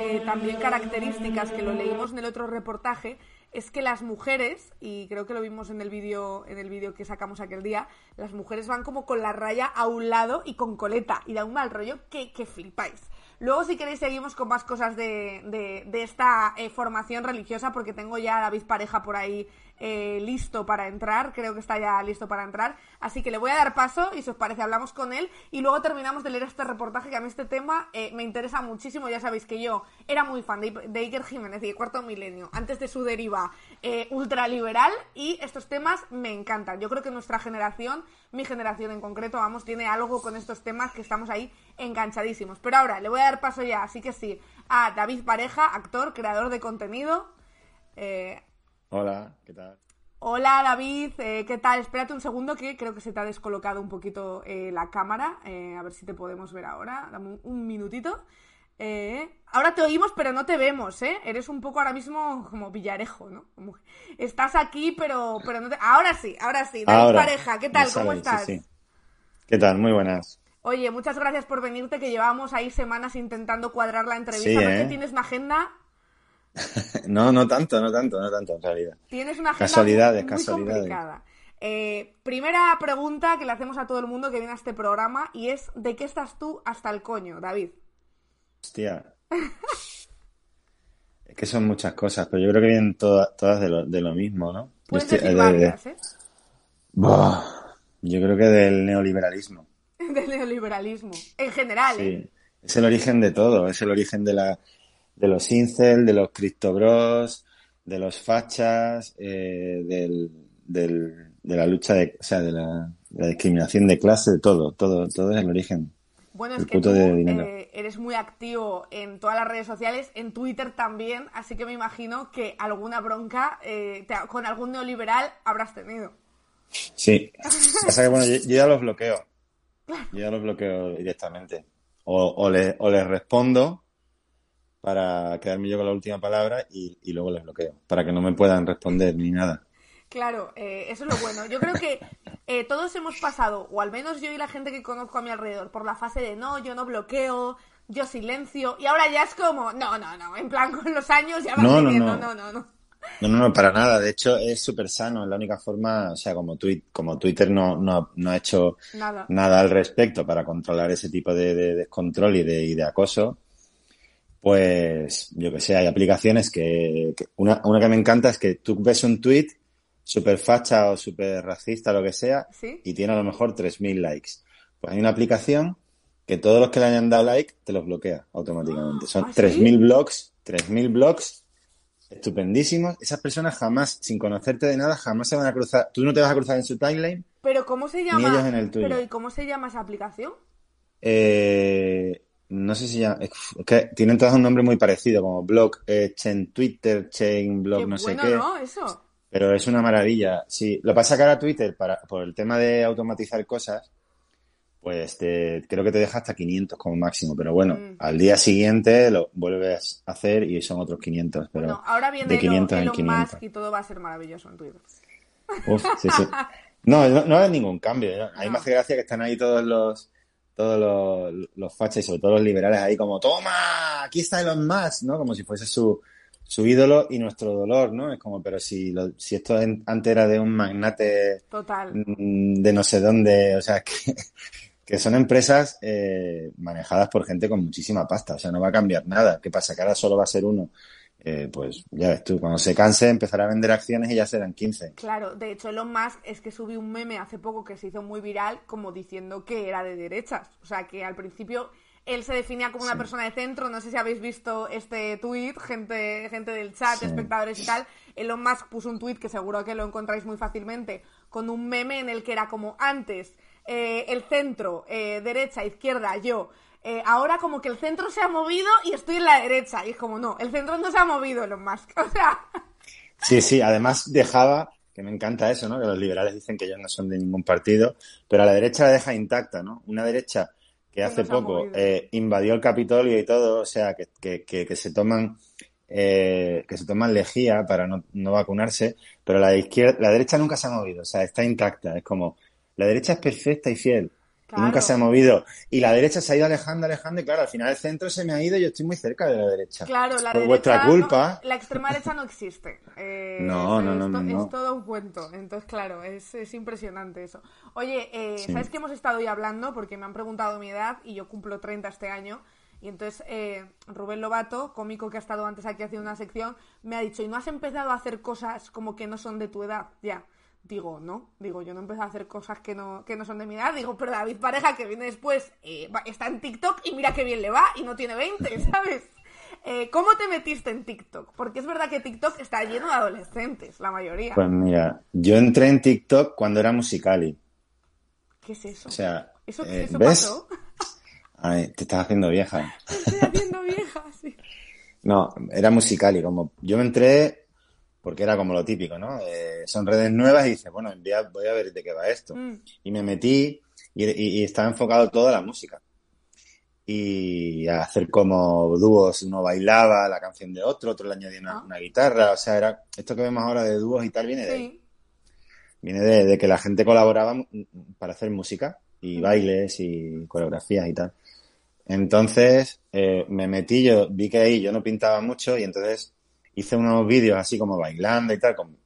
eh, también características que lo leímos en el otro reportaje es que las mujeres, y creo que lo vimos en el vídeo en el vídeo que sacamos aquel día, las mujeres van como con la raya a un lado y con coleta, y da un mal rollo que, que flipáis. Luego, si queréis, seguimos con más cosas de, de, esta eh, formación religiosa, porque tengo ya a David Pareja por ahí eh, listo para entrar, creo que está ya listo para entrar, así que le voy a dar paso y si os parece hablamos con él. Y luego terminamos de leer este reportaje que a mí este tema eh, me interesa muchísimo, ya sabéis que yo era muy fan de, de Iker Jiménez y de Cuarto Milenio antes de su deriva ultraliberal. Y estos temas me encantan, yo creo que nuestra generación, mi generación en concreto, vamos, tiene algo con estos temas que estamos ahí enganchadísimos, pero ahora le voy a dar paso ya, así que sí, a David Pareja, actor, creador de contenido, eh, Hola, ¿qué tal? Hola David, eh, ¿qué tal? Espérate un segundo que creo que se te ha descolocado un poquito eh, la cámara. A ver si te podemos ver ahora. Dame un, un minutito. Eh, ahora te oímos, pero no te vemos, ¿eh? Eres un poco ahora mismo como Villarejo, ¿no? Como estás aquí, pero, pero no te... Ahora sí, ahora sí. David Ahora, Pareja, ¿qué tal? ¿Cómo estás? sí, sí. ¿Qué tal? Muy buenas. Oye, muchas gracias por venirte, que llevamos ahí semanas intentando cuadrar la entrevista. Sí, ¿No ¿eh? tienes una agenda? No, no tanto, no tanto, no tanto en realidad. Tienes una agenda Casualidades, muy, muy casualidades. complicada. Eh, primera pregunta que le hacemos a todo el mundo que viene a este programa y es ¿de qué estás tú hasta el coño, David? Hostia. Es que son muchas cosas, pero yo creo que vienen todas, todas de lo, de lo mismo, ¿no? Yo Puedes estoy- decir de- de- ¿eh? Yo creo que del neoliberalismo. Del neoliberalismo. En general, ¿eh? Es el origen de todo, es el origen de la de los incel, de los criptobros, de los fachas, eh, del, del- de la lucha de, o sea, de la, de la discriminación de clase, de todo, todo, todo es el origen. Bueno, es que tú eh, eres muy activo en todas las redes sociales, en Twitter también, así que me imagino que alguna bronca eh, te con algún neoliberal habrás tenido. Sí. Pasa que, bueno, yo, yo ya los bloqueo. Yo los bloqueo directamente. O, o, le- o les respondo para quedarme yo con la última palabra y, y luego les bloqueo. Para que no me puedan responder ni nada. Claro, eh, eso es lo bueno. Yo creo que eh, todos hemos pasado, o al menos yo y la gente que conozco a mi alrededor, por la fase de no, yo no bloqueo, yo silencio, y ahora ya es como, no, no, no, en plan con los años ya vas No, no. no, no, no. No, no, no, para nada. De hecho, es súper sano. Es la única forma, o sea, como, como Twitter no, no, no ha hecho Nada. nada al respecto para controlar ese tipo de, de descontrol y de, y de acoso, pues yo que sé, hay aplicaciones que, que- una, una que me encanta es que tú ves un tweet súper facha o súper racista, lo que sea, ¿Sí? y tiene a lo mejor 3.000 likes. Pues hay una aplicación que todos los que le hayan dado like te los bloquea automáticamente. Son ¿Ah, sí? 3.000 blogs, 3.000 blogs estupendísimos. Esas personas jamás, sin conocerte de nada, jamás se van a cruzar. Tú no te vas a cruzar en su timeline Pero ¿cómo se Ni llama? ellos en el tuyo. Pero ¿y cómo se llama esa aplicación? Eh, no sé si ya. Es que tienen todas un nombre muy parecido, como blog, eh, chain Twitter, chain blog, Qué no sé qué. ¿no? Eso. Pero es una maravilla. Sí, lo pasa que ahora Twitter, para, por el tema de automatizar cosas, pues te- creo que te deja hasta 500 como máximo. Pero bueno, Mm. al día siguiente lo vuelves a hacer y son otros 500. Pero Bueno, ahora viene de 500 Elon, en Elon 500. Musk y todo va a ser maravilloso en Twitter. Uf, sí, sí. No, no, no hay ningún cambio. ¿eh? A mí No. me hace gracia que están ahí todos los todos los, los fachas y sobre todo los liberales ahí como, toma, aquí está Elon Musk, ¿no? Como si fuese su, su ídolo y nuestro dolor, ¿no? Es como, pero si, lo- si esto antes era de un magnate Total. mm, de no sé dónde, o sea, que, que son empresas eh, manejadas por gente con muchísima pasta, o sea, no va a cambiar nada. ¿Qué pasa? Que ahora solo va a ser uno. Eh, pues ya ves tú, cuando se canse empezará a vender acciones y ya serán 15. Claro, de hecho Elon Musk es que subió un meme hace poco que se hizo muy viral como diciendo que era de derechas. O sea, que al principio él se definía como una Sí. persona de centro. No sé si habéis visto este tweet, gente, gente del chat, Sí. espectadores y tal. Elon Musk puso un tweet que seguro que lo encontráis muy fácilmente con un meme en el que era como antes eh, el centro, eh, derecha, izquierda, yo. Eh, ahora como que el centro se ha movido y estoy en la derecha. Y es como, no, el centro no se ha movido, Elon Musk. O sea, Sí, sí, además dejaba, que me encanta eso, ¿no? Que los liberales dicen que ellos no son de ningún partido, pero a la derecha la deja intacta, ¿no? Una derecha que hace poco eh, invadió el Capitolio y todo, o sea, que, que, que, que se toman eh, que se toman lejía para no, no vacunarse, pero la izquierda, la derecha nunca se ha movido, o sea, está intacta, es como, la derecha es perfecta y fiel, y nunca se ha movido. Y la derecha se ha ido alejando, alejando, y claro, al final el centro se me ha ido y yo estoy muy cerca de la derecha. Claro, la Por derecha vuestra no- culpa. la extrema derecha no existe. Eh, No, es- no, no, es, no, no. es todo un cuento. Entonces, claro, es, es impresionante eso. Oye, eh, Sí. ¿sabes que hemos estado hoy hablando? Porque me han preguntado mi edad y yo cumplo 30 este año. Y entonces eh, Rubén Lobato, cómico que ha estado antes aquí haciendo una sección, me ha dicho, ¿y no has empezado a hacer cosas como que no son de tu edad? Ya. Digo, no, digo, yo no empecé a hacer cosas que no, que no son de mi edad. Digo, pero David Pareja, que viene después, eh, está en TikTok y mira qué bien le va y no tiene 20, ¿sabes? Eh, ¿Cómo te metiste en TikTok? Porque es verdad que TikTok está lleno de adolescentes, la mayoría. Pues mira, yo entré en TikTok cuando era Musicali. ¿Qué es eso? O sea, ¿Eso, eh, eso ¿ves? pasó? Ay, te estás haciendo vieja. Estoy haciendo vieja, sí. No, era Musicali. Como yo me entré porque era como lo típico, ¿no? Eh, son redes nuevas y dices, bueno, voy a, voy a ver de qué va esto. Mm. Y me metí y, y- y estaba enfocado todo a la música. Y a hacer como dúos, uno bailaba la canción de otro, otro le añadía una, Ah. una guitarra, o sea, era esto que vemos ahora de dúos y tal viene de ahí. Viene de, de que la gente colaboraba para hacer música y bailes y coreografías y tal. Entonces eh, me metí, yo vi que ahí yo no pintaba mucho y entonces hice unos vídeos así como bailando y tal, como-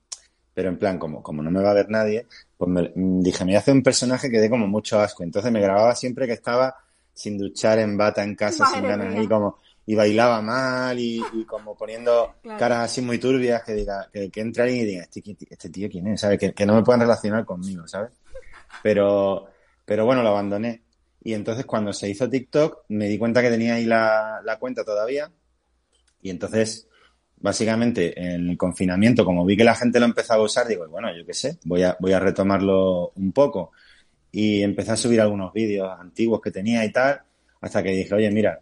pero en plan, como, como no me va a ver nadie, pues me, mm, dije, me voy a hacer un personaje que dé como mucho asco. Entonces me grababa siempre que estaba sin duchar en bata en casa, sin Madre ganas mía. ahí como, y bailaba mal y, y como poniendo Claro. caras así muy turbias que diga, que, que entre alguien y diga, este, este tío quién es, ¿sabes? Que, que no me puedan relacionar conmigo, ¿sabes? Pero, pero bueno, lo abandoné. Y entonces cuando se hizo TikTok me di cuenta que tenía ahí la, la cuenta todavía. Y entonces, básicamente, en el confinamiento, como vi que la gente lo empezaba a usar, digo, bueno, yo qué sé, voy a, voy a retomarlo un poco. Y empecé a subir algunos vídeos antiguos que tenía y tal, hasta que dije, oye, mira,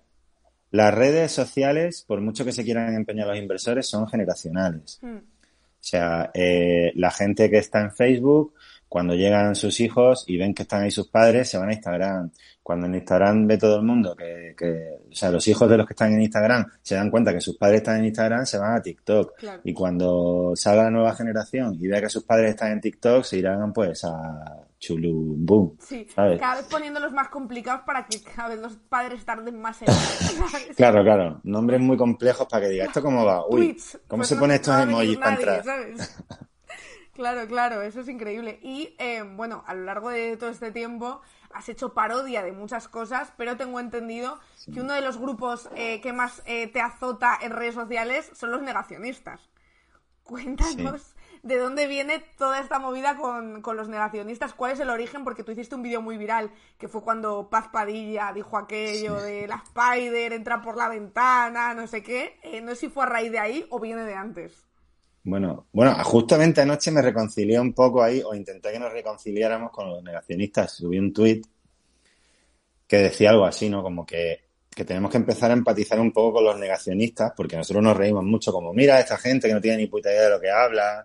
las redes sociales, por mucho que se quieran empeñar los inversores, son generacionales. Mm. O sea, eh, la gente que está en Facebook, cuando llegan sus hijos y ven que están ahí sus padres, se van a Instagram. Cuando en Instagram ve todo el mundo que, que, o sea, los hijos de los que están en Instagram se dan cuenta que sus padres están en Instagram, se van a TikTok. Claro. Y cuando salga la nueva generación y vea que sus padres están en TikTok, se irán pues a Chulumbum. Sí, ¿sabes? cada vez poniéndolos más complicados para que cada vez los padres tarden más en... ¿sabes? Claro, claro. Nombres muy complejos para que diga, ¿esto cómo va? Uy. ¿cómo Pues se no ponen se estos emojis para entrar? Claro, claro, eso es increíble. Y eh, bueno, a lo largo de todo este tiempo has hecho parodia de muchas cosas, pero tengo entendido que uno de los grupos eh, que más eh, te azota en redes sociales son los negacionistas. Cuéntanos de dónde viene toda esta movida con, con los negacionistas, cuál es el origen, porque tú hiciste un vídeo muy viral, que fue cuando Paz Padilla dijo aquello de la Spider, entra por la ventana, no sé qué. No sé si fue a raíz de ahí o viene de antes. Bueno, bueno, justamente anoche me reconcilié un poco ahí, o intenté que nos reconciliáramos con los negacionistas. Subí un tuit que decía algo así, ¿no? Como que, que tenemos que empezar a empatizar un poco con los negacionistas, porque nosotros nos reímos mucho, como, mira, esta gente que no tiene ni puta idea de lo que habla,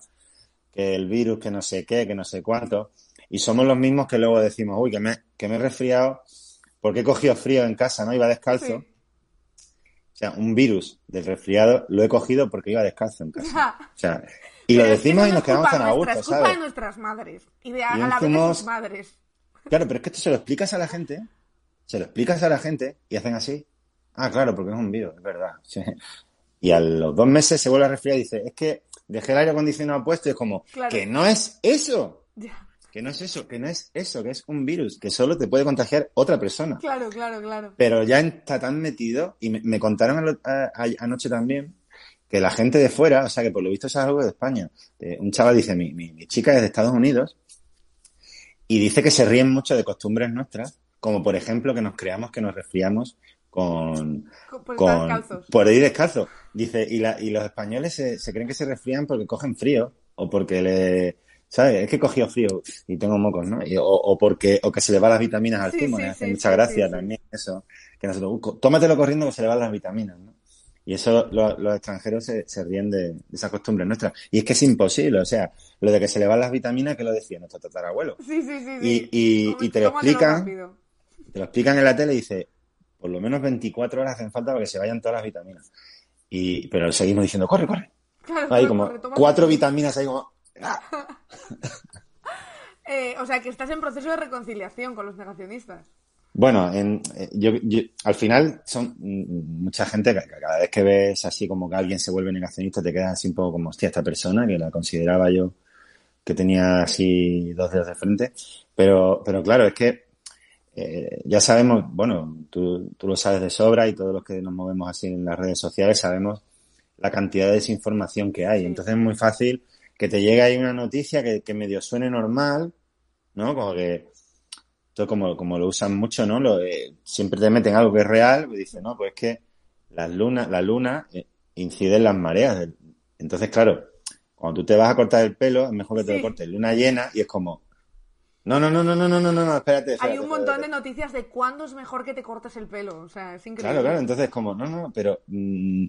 que el virus, que no sé qué, que no sé cuánto. Y somos los mismos que luego decimos, uy, que me, que me he resfriado, porque he cogido frío en casa, ¿no? Iba descalzo. O sea, un virus del resfriado lo he cogido porque iba descalzo en casa. O sea, y lo Pero es que decimos eso y no nos quedamos tan a gusto, Es culpa ¿sabes? de nuestras madres y de Y a la vez sus madres. Claro, pero es que esto se lo explicas a la gente, se lo explicas a la gente y hacen así. Ah, claro, porque es un virus, es verdad. Sí. Y a los dos meses se vuelve a resfriar y dice, es que dejé el aire acondicionado puesto y es como, Claro. que no es eso, Ya. Que no es eso, que no es eso, que es un virus, que solo te puede contagiar otra persona. Claro, claro, claro. Pero ya está tan metido, y me, me contaron alo- a- a- anoche también, que la gente de fuera, o sea que por lo visto es algo de España. Eh, un chaval dice, mi, mi, mi chica es de Estados Unidos, y dice que se ríen mucho de costumbres nuestras, como por ejemplo que nos creamos que nos resfriamos con, Co- Por con descalzos. por ir descalzo. Dice, y, la, y los españoles se, se creen que se resfrían porque cogen frío, o porque le, ¿sabes? Es que he cogido frío y tengo mocos, ¿no? Y- o, o porque, o que se le van las vitaminas al Sí, timo, sí, me hace sí, mucha gracia también eso. Que nosotros, "Uh, co- tómatelo corriendo que se le van las vitaminas, ¿no? Y eso lo- los extranjeros se, se ríen de, de esa costumbre nuestra. Y es que es imposible, o sea, lo de que se le van las vitaminas, que lo decía nuestro tatarabuelo. Sí, sí, sí. Y, sí. y, y te lo explican, rápido. te lo explican en la tele y dice, por lo menos 24 horas hacen falta para que se vayan todas las vitaminas. Y, pero seguimos diciendo, corre, corre. Claro, Hay corre, como corre, cuatro vitaminas ahí como. Eh, o sea, que estás en proceso de reconciliación con los negacionistas. Bueno, en, eh, yo, yo- al final son mm, mucha gente que que cada vez que ves así como que alguien se vuelve negacionista te quedas así un poco como, hostia, esta persona que la consideraba yo que tenía así dos dedos de frente. Pero, pero claro, es que eh, ya sabemos, bueno, tú, tú lo sabes de sobra y todos los que nos movemos así en las redes sociales sabemos la cantidad de desinformación que hay. Entonces es muy fácil que te llegue ahí una noticia que, que medio suene normal, ¿no? Como que esto como, como lo usan mucho, ¿no? Lo, eh, siempre te meten algo que es real y dicen, no, pues es que las lunas, la luna eh, incide en las mareas. Entonces, claro, cuando tú te vas a cortar el pelo, es mejor que te lo cortes luna llena y es como, no, no, no, no, no, no, no, no, espérate, espérate, Hay un montón de noticias de cuándo es mejor que te cortes el pelo. O sea, es increíble. Claro, claro, entonces como, no, no, pero mm,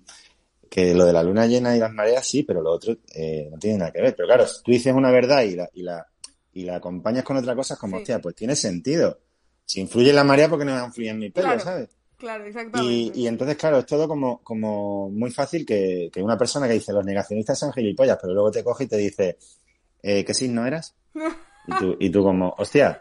que lo de la luna llena y las mareas sí, pero lo otro eh, no tiene nada que ver. Pero claro, si tú dices una verdad y la, y la, y la acompañas con otra cosa, es como, Sí. hostia, pues tiene sentido. Si influye en la marea, ¿por qué no va a influir en mi pelo, Claro, sabes? Claro, Y, exactamente. y entonces, claro, es todo como, como muy fácil que, que una persona que dice los negacionistas son gilipollas, pero luego te coge y te dice, eh, ¿qué signo eras? Y tú, y tú como, hostia.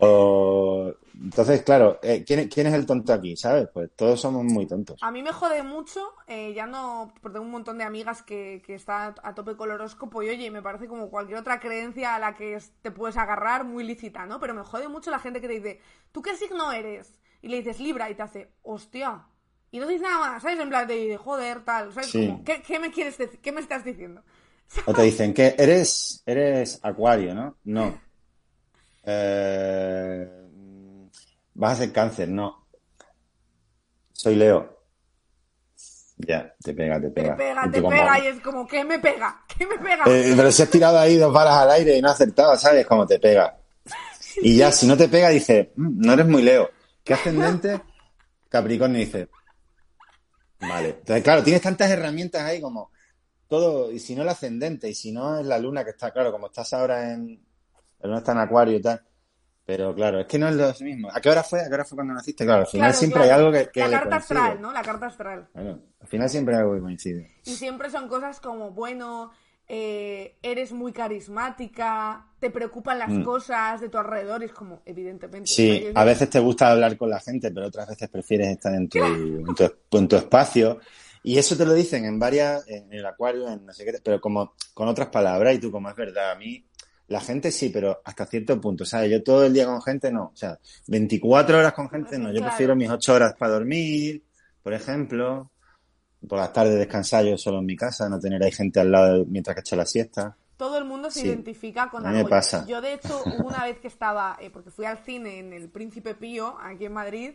O, entonces, claro, eh, ¿quién, es- ¿quién es el tonto aquí? ¿Sabes? Pues todos somos muy tontos. A mí me jode mucho, eh, ya no, porque tengo un montón de amigas que, que están a tope con el horóscopo y oye, me parece como cualquier otra creencia a la que te puedes agarrar muy lícita, ¿no? Pero me jode mucho la gente que te dice, ¿tú qué signo eres? Y le dices Libra y te hace, hostia. Y no dices nada más, ¿sabes? En plan, dice, joder, tal, ¿sabes? Sí. Como, ¿qué, qué me quieres decir? ¿Qué me estás diciendo? O te dicen que eres, eres acuario, ¿no? No. Eh, vas a ser cáncer, no. Soy Leo. Ya, te pega, te Te pega. pega, Y te tú como, pega y es como, ¿qué me pega? ¿Qué me pega? Eh, pero si has tirado ahí dos balas al aire y no has acertado, ¿sabes? Como te pega. Y ya, si no te pega, dice, "Mm, no eres muy Leo. ¿Qué ascendente? Capricornio dice. Vale. Entonces, claro, tienes tantas herramientas ahí como todo, y si no el ascendente, y si no es la luna que está, claro, como estás ahora en, la luna está en acuario y tal. Pero claro, es que no es lo mismo. ¿A qué hora fue? ¿A qué hora fue cuando naciste? Claro, al final Claro, siempre claro. hay algo que, que La le carta coincide. astral, ¿no? La carta astral. Claro, al final siempre hay algo que coincide. Y siempre son cosas como, bueno, eh, eres muy carismática, te preocupan las Mm. cosas de tu alrededor, y es como, evidentemente. Sí, a veces te gusta hablar con la gente, pero otras veces prefieres estar en tu, en tu, en tu espacio. Y eso te lo dicen en varias, en el acuario, en no sé qué, pero como con otras palabras, y tú como es verdad, a mí, la gente sí, pero hasta cierto punto, ¿sabes? Yo todo el día con gente no, o sea, 24 horas con gente no, yo Claro. prefiero mis 8 horas para dormir, por ejemplo, por las tardes descansar yo solo en mi casa, no tener ahí gente al lado mientras que echo la siesta. Todo el mundo se Sí. identifica con algo. pasa. Yo, de hecho, una vez que estaba, eh, porque fui al cine en el Príncipe Pío, aquí en Madrid,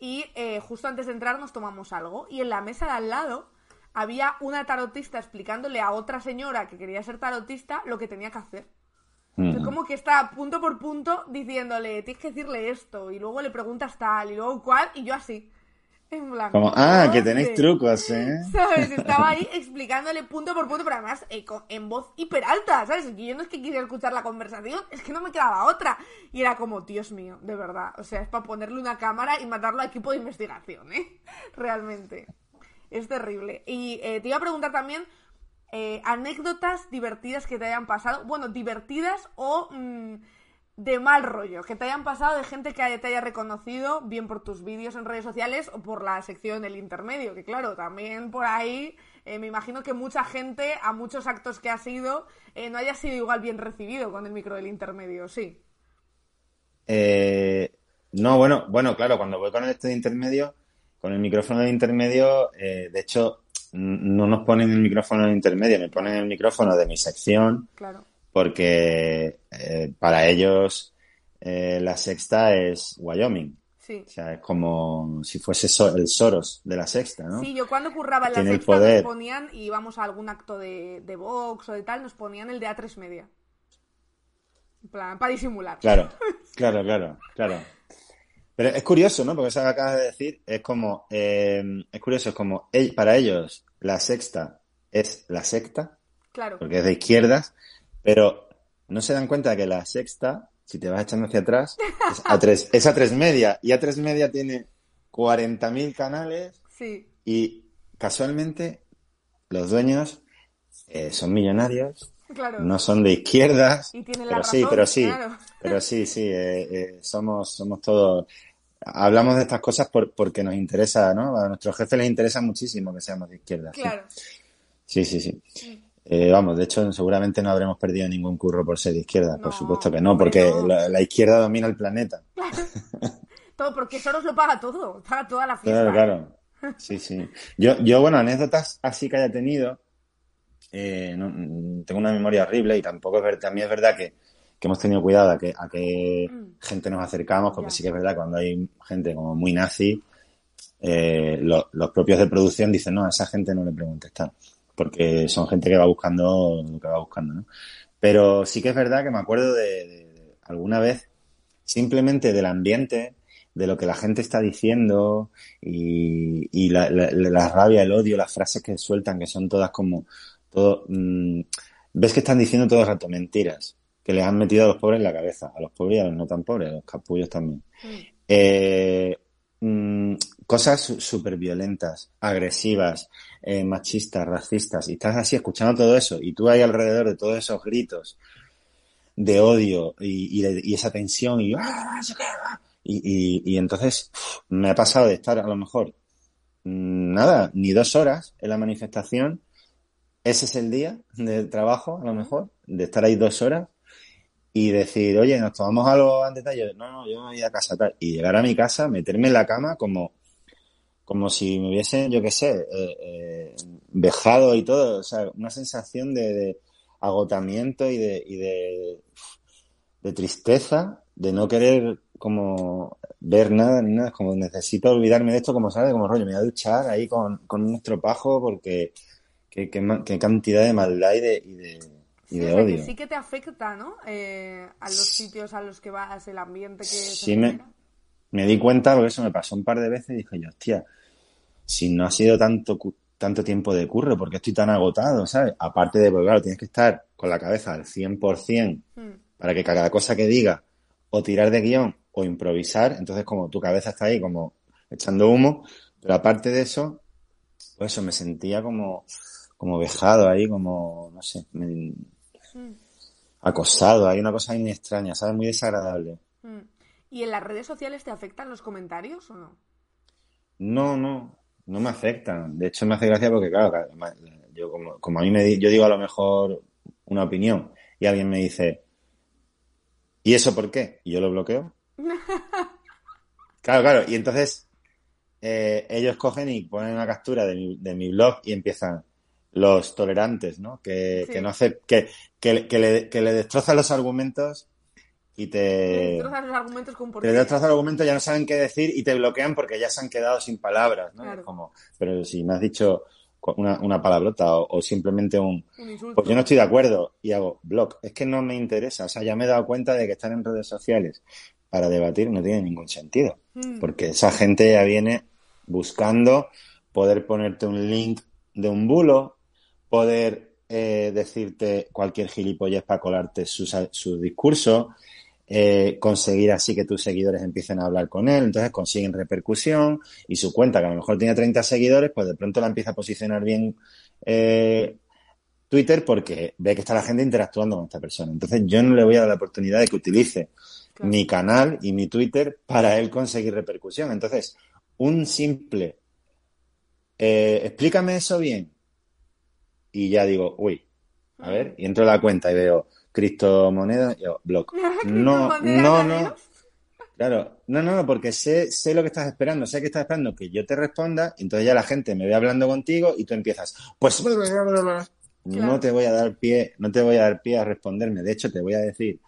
y eh, justo antes de entrar nos tomamos algo, y en la mesa de al lado había una tarotista explicándole a otra señora que quería ser tarotista lo que tenía que hacer. Mm. como que está punto por punto diciéndole, tienes que decirle esto, y luego le preguntas tal, y luego cuál, y yo así. En blanco. Como, ah, que tenéis trucos, ¿eh? ¿Sabes? Estaba ahí explicándole punto por punto, pero además eh, con- en voz hiper alta, ¿sabes? Y yo no es que quisiera escuchar la conversación, es que no me quedaba otra. Y era como, Dios mío, de verdad. O sea, es para ponerle una cámara y matarlo a equipo de investigación, ¿eh? Realmente. Es terrible. Y eh, te iba a preguntar también eh, anécdotas divertidas que te hayan pasado. Bueno, divertidas o mm, de mal rollo, que te hayan pasado de gente que te haya reconocido, bien por tus vídeos en redes sociales o por la sección del intermedio, que claro, también por ahí eh, me imagino que mucha gente a muchos actos que ha sido eh, no haya sido igual bien recibido con el micro del intermedio, sí. Eh, no, bueno, bueno, claro, cuando voy con este de intermedio, con el micrófono de intermedio, de hecho, no nos ponen el micrófono intermedio, me ponen el micrófono de mi sección, Claro. porque eh, para ellos eh, la sexta es Wyoming. Sí. O sea, es como si fuese so- el Soros de la sexta, ¿no? Sí, yo cuando curraba en la Tiene sexta nos ponían, y íbamos a algún acto de, de box o de tal, nos ponían el de A3 media. En plan, para disimular. Claro, claro, claro, claro. Pero es curioso, ¿no? Porque eso que acabas de decir es como, eh, es curioso, es como, ell- para ellos la sexta es la secta, Claro. porque es de izquierdas, pero no se dan cuenta que la sexta, si te vas echando hacia atrás, es a tres, es a tres media, y a tres media tiene 40.000 canales Sí. y casualmente los dueños eh, son millonarios Claro. no son de izquierdas, Y pero sí, pero sí, claro. pero sí, sí, eh, eh, somos, somos todos, hablamos de estas cosas por, porque nos interesa, ¿no? A nuestros jefes les interesa muchísimo que seamos de izquierdas. sí. Claro. Sí, sí, sí. Eh, vamos, de hecho, seguramente no habremos perdido ningún curro por ser de izquierda, por supuesto que no, porque no. La, la izquierda domina el planeta. Todo, porque Soros lo paga todo, paga toda la fiesta. Claro, claro. Sí, sí. Yo, yo bueno, anécdotas así que haya tenido, eh, no- mm, tengo una memoria horrible y tampoco es verdad, también es verdad que, que hemos tenido cuidado a que, a qué gente nos acercamos, porque sí que es verdad cuando hay gente como muy nazi, eh, lo- los propios de producción dicen, no, a esa gente no le preguntes tal, porque son gente que va buscando lo que va buscando, ¿no? Pero sí que es verdad que me acuerdo de, de- de alguna vez simplemente del ambiente, de lo que la gente está diciendo y, y la, la- la rabia, el odio, las frases que sueltan, que son todas como, todo, mm, ves que están diciendo todo el rato mentiras, que les han metido a los pobres en la cabeza, a los pobres y a los no tan pobres, a los capullos también. Eh, mm, cosas súper violentas, agresivas, eh, machistas, racistas, y estás así escuchando todo eso, y tú ahí alrededor de todos esos gritos de odio y, y de- y esa tensión, y, ¡ah, ah! y, y- entonces uf, me ha pasado de estar a lo mejor mm, nada, ni dos horas en la manifestación, ese es el día de trabajo, a lo mejor, de estar ahí dos horas y decir, oye, nos tomamos algo antes de no, no, yo me voy a casa tal, y llegar a mi casa, meterme en la cama como, como si me hubiesen, yo qué sé, eh, eh, vejado y todo, o sea, una sensación de, agotamiento y de, y de, de tristeza, de no querer como ver nada ni nada, como necesito olvidarme de esto, como sabes, como rollo, me voy a duchar ahí con, con un estropajo porque qué, qué qué cantidad de maldad y de, y de, y Sí, de odio. que sí que te afecta, ¿no? Eh, a los sitios a los que vas, el ambiente que Sí me, me di cuenta porque eso me pasó un par de veces y dije yo, hostia, si no ha sido tanto, tanto tiempo de curro, ¿por qué estoy tan agotado, sabes? Aparte de, pues claro, tienes que estar con la cabeza al 100% Mm. para que cada cosa que diga o tirar de guion o improvisar, entonces como tu cabeza está ahí como echando humo, pero aparte de eso, pues eso, me sentía como, como vejado ahí, como, no sé, me- Mm. acosado, hay una cosa muy extraña, ¿sabes? Muy desagradable. Mm. ¿Y en las redes sociales te afectan los comentarios o no? No, no, no me afectan. De hecho, me hace gracia porque, claro, yo como, como a mí me yo digo a lo mejor una opinión y alguien me dice, ¿y eso por qué? Y yo lo bloqueo. Claro, claro. Y entonces eh, ellos cogen y ponen una captura de mi, de mi blog y empiezan los tolerantes, ¿no? Que, Sí. que no hace, que, que, que le, que le los argumentos y te, Destrozas los argumentos con por te qué. destrozan los argumentos, ya no saben qué decir y te bloquean porque ya se han quedado sin palabras, ¿no? Claro. Es como, pero si me has dicho una, una palabrota o, o simplemente un, Un pues yo no estoy de acuerdo y hago blog. Es que no me interesa. O sea, ya me he dado cuenta de que estar en redes sociales para debatir no tiene ningún sentido. Mm. Porque esa gente ya viene buscando poder ponerte un link de un bulo, poder eh, decirte cualquier gilipollez para colarte su, su discurso, eh, conseguir así que tus seguidores empiecen a hablar con él, entonces consiguen repercusión y su cuenta, que a lo mejor tiene 30 seguidores, pues de pronto la empieza a posicionar bien eh, Twitter porque ve que está la gente interactuando con esta persona. Entonces yo no le voy a dar la oportunidad de que utilice mi canal y mi Twitter para él conseguir repercusión. Entonces, un simple, eh, explícame eso bien. Y ya digo, uy, a ver, y entro a la cuenta y veo criptomonedas, y yo, blog. No, no, no. Claro, no, no, no, porque sé, sé lo que estás esperando, sé que estás esperando que yo te responda, entonces ya la gente me ve hablando contigo y tú empiezas, pues no te voy a dar pie, no te voy a dar pie a responderme. De hecho, te voy a decir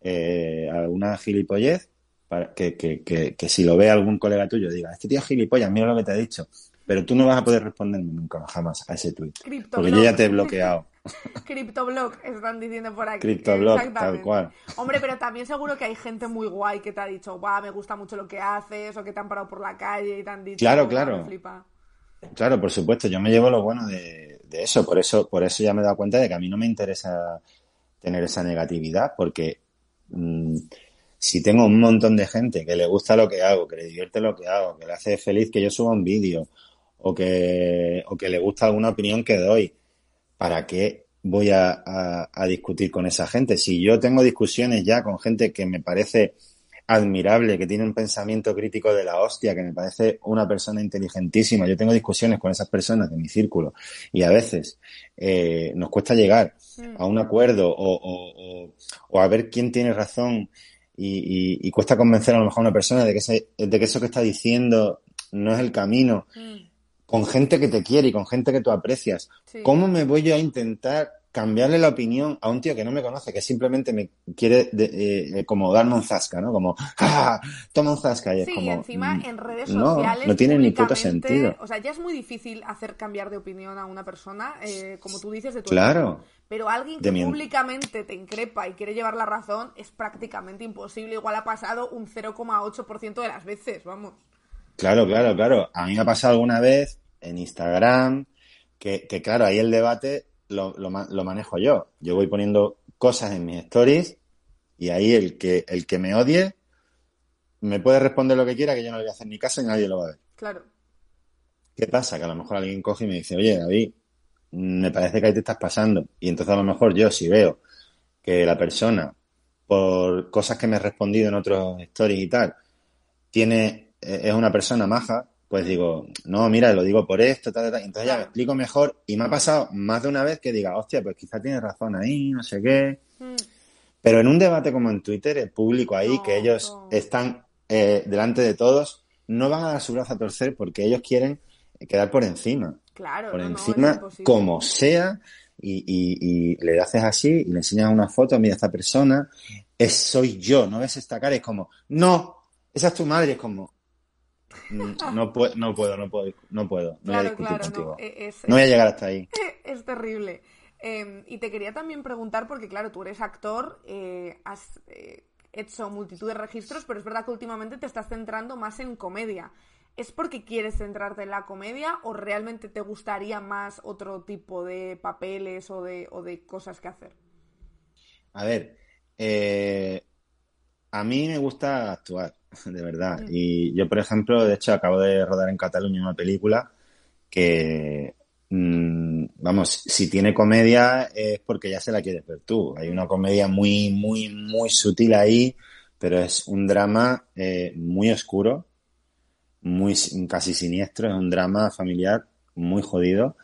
eh, alguna gilipollez para que, que, que, que si lo ve algún colega tuyo diga, este tío es gilipollas, mira lo que te ha dicho. Pero tú no vas a poder responderme nunca jamás a ese tweet. Porque yo ya te he bloqueado. Criptoblog, están diciendo por aquí. Criptoblog, tal cual. Hombre, pero también seguro que hay gente muy guay que te ha dicho, va, me gusta mucho lo que haces, o que te han parado por la calle y te han dicho, Claro, "Buah, claro. me flipa". Claro, por supuesto, yo me llevo lo bueno de, de eso, por eso, por eso ya me he dado cuenta de que a mí no me interesa tener esa negatividad, porque mm, si tengo un montón de gente que le gusta lo que hago, que le divierte lo que hago, que le hace feliz que yo suba un vídeo, o que, o que le gusta alguna opinión que doy, ¿para qué voy a, a- a discutir con esa gente? Si yo tengo discusiones ya con gente que me parece admirable, que tiene un pensamiento crítico de la hostia, que me parece una persona inteligentísima. Yo tengo discusiones con esas personas de mi círculo y a veces eh, nos cuesta llegar a un acuerdo o, o- a ver quién tiene razón y, y- y cuesta convencer a lo mejor a una persona de que, ese- de que eso que está diciendo no es el camino. Con gente que te quiere y con gente que tú aprecias. Sí. ¿Cómo me voy yo a intentar cambiarle la opinión a un tío que no me conoce, que simplemente me quiere de- eh, como darme un zasca, ¿no? Como, ¡ah! Toma un zasca. Y es Sí, como, y encima mm, en redes sociales. no tiene ni puto sentido. O sea, ya es muy difícil hacer cambiar de opinión a una persona, eh, como tú dices, de tu Claro. Pero alguien De que mi públicamente te increpa y quiere llevar la razón es prácticamente imposible. Igual ha pasado un 0,8% de las veces, vamos. Claro, claro, claro. A mí me ha pasado alguna vez en Instagram que, que claro, ahí el debate lo, lo, lo manejo yo. Yo voy poniendo cosas en mis stories y ahí el que, el que me odie me puede responder lo que quiera, que yo no le voy a hacer ni caso y nadie lo va a ver. Claro. ¿Qué pasa? Que a lo mejor alguien coge y me dice, oye, David, me parece que ahí te estás pasando. Y entonces a lo mejor yo, si veo que la persona, por cosas que me he respondido en otros stories y tal, tiene, eh, es una persona maja, pues digo, no, mira, lo digo por esto, tal, tal. Entonces ya me explico mejor y me ha pasado más de una vez que diga, hostia, pues quizá tienes razón ahí, no sé qué. Pero en un debate como en Twitter, el público ahí, que ellos están eh, delante de todos, no van a dar su brazo a torcer porque ellos quieren quedar por encima. Claro, Por no, encima, como sea, y, y- y le haces así y le enseñas una foto, mira, esta persona es soy yo, no ves esta cara, es como, no, esa es tu madre, es como, mm, no puedo, no puedo, no puedo, no puedo, no voy a discutir claro, contigo. no, e- es- No voy a llegar hasta ahí. es terrible. Eh, y te quería también preguntar, porque claro, tú eres actor, eh, has eh, hecho multitud de registros, pero es verdad que últimamente te estás centrando más en comedia. ¿Es porque quieres centrarte en la comedia o realmente te gustaría más otro tipo de papeles o de, o de cosas que hacer? A ver, eh, a mí me gusta actuar, de verdad. Mm. Y yo, por ejemplo, de hecho, acabo de rodar en Cataluña una película que, mm, vamos, si tiene comedia es porque ya se la quieres ver tú. Hay una comedia muy, muy, muy sutil ahí, pero es un drama eh, muy oscuro, muy si- casi siniestro, es un drama familiar muy jodido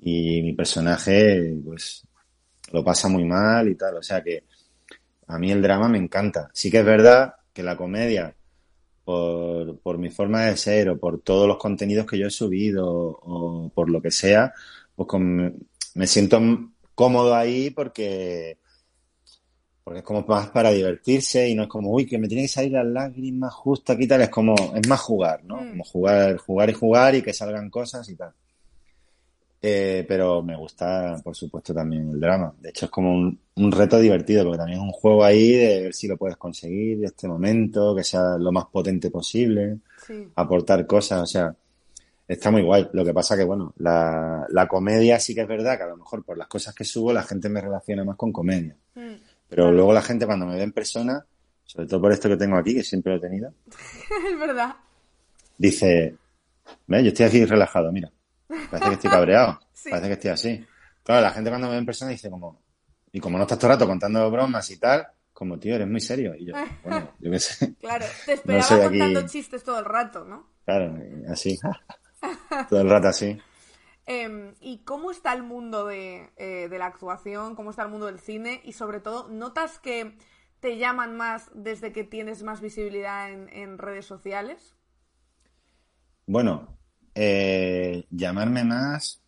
y mi personaje, pues, lo pasa muy mal y tal. O sea que a mí el drama me encanta. Sí que es verdad que la comedia, por, por mi forma de ser o por todos los contenidos que yo he subido o por lo que sea, pues con- me siento cómodo ahí porque, porque es como más para divertirse y no es como, uy, que me tiene que salir las lágrimas justo aquí tal. Es como, es más jugar, ¿no? Mm. Como jugar, jugar y jugar y que salgan cosas y tal. Eh, pero me gusta, por supuesto, también el drama. De hecho, es como un, un reto divertido, porque también es un juego ahí de ver si lo puedes conseguir de este momento, que sea lo más potente posible, Sí. aportar cosas, o sea, está muy guay. Lo que pasa que, bueno, la, la comedia sí que es verdad que a lo mejor por las cosas que subo la gente me relaciona más con comedia. Mm. Pero luego la gente cuando me ve en persona, sobre todo por esto que tengo aquí, que siempre lo he tenido, es verdad. dice, ve, yo estoy aquí relajado, mira. Parece que estoy cabreado. Sí. Parece que estoy así. Claro, la gente cuando me ve en persona dice como, y como no estás todo el rato contando bromas y tal, como tío, eres muy serio. Y yo, bueno, yo qué sé. Claro, te esperaba aquí- contando chistes todo el rato, ¿no? Claro, así. todo el rato así. Em, ¿Y cómo está el mundo de, eh, de la actuación? ¿Cómo está el mundo del cine? Y sobre todo, ¿notas que te llaman más desde que tienes más visibilidad en, en redes sociales? Bueno, eh, llamarme más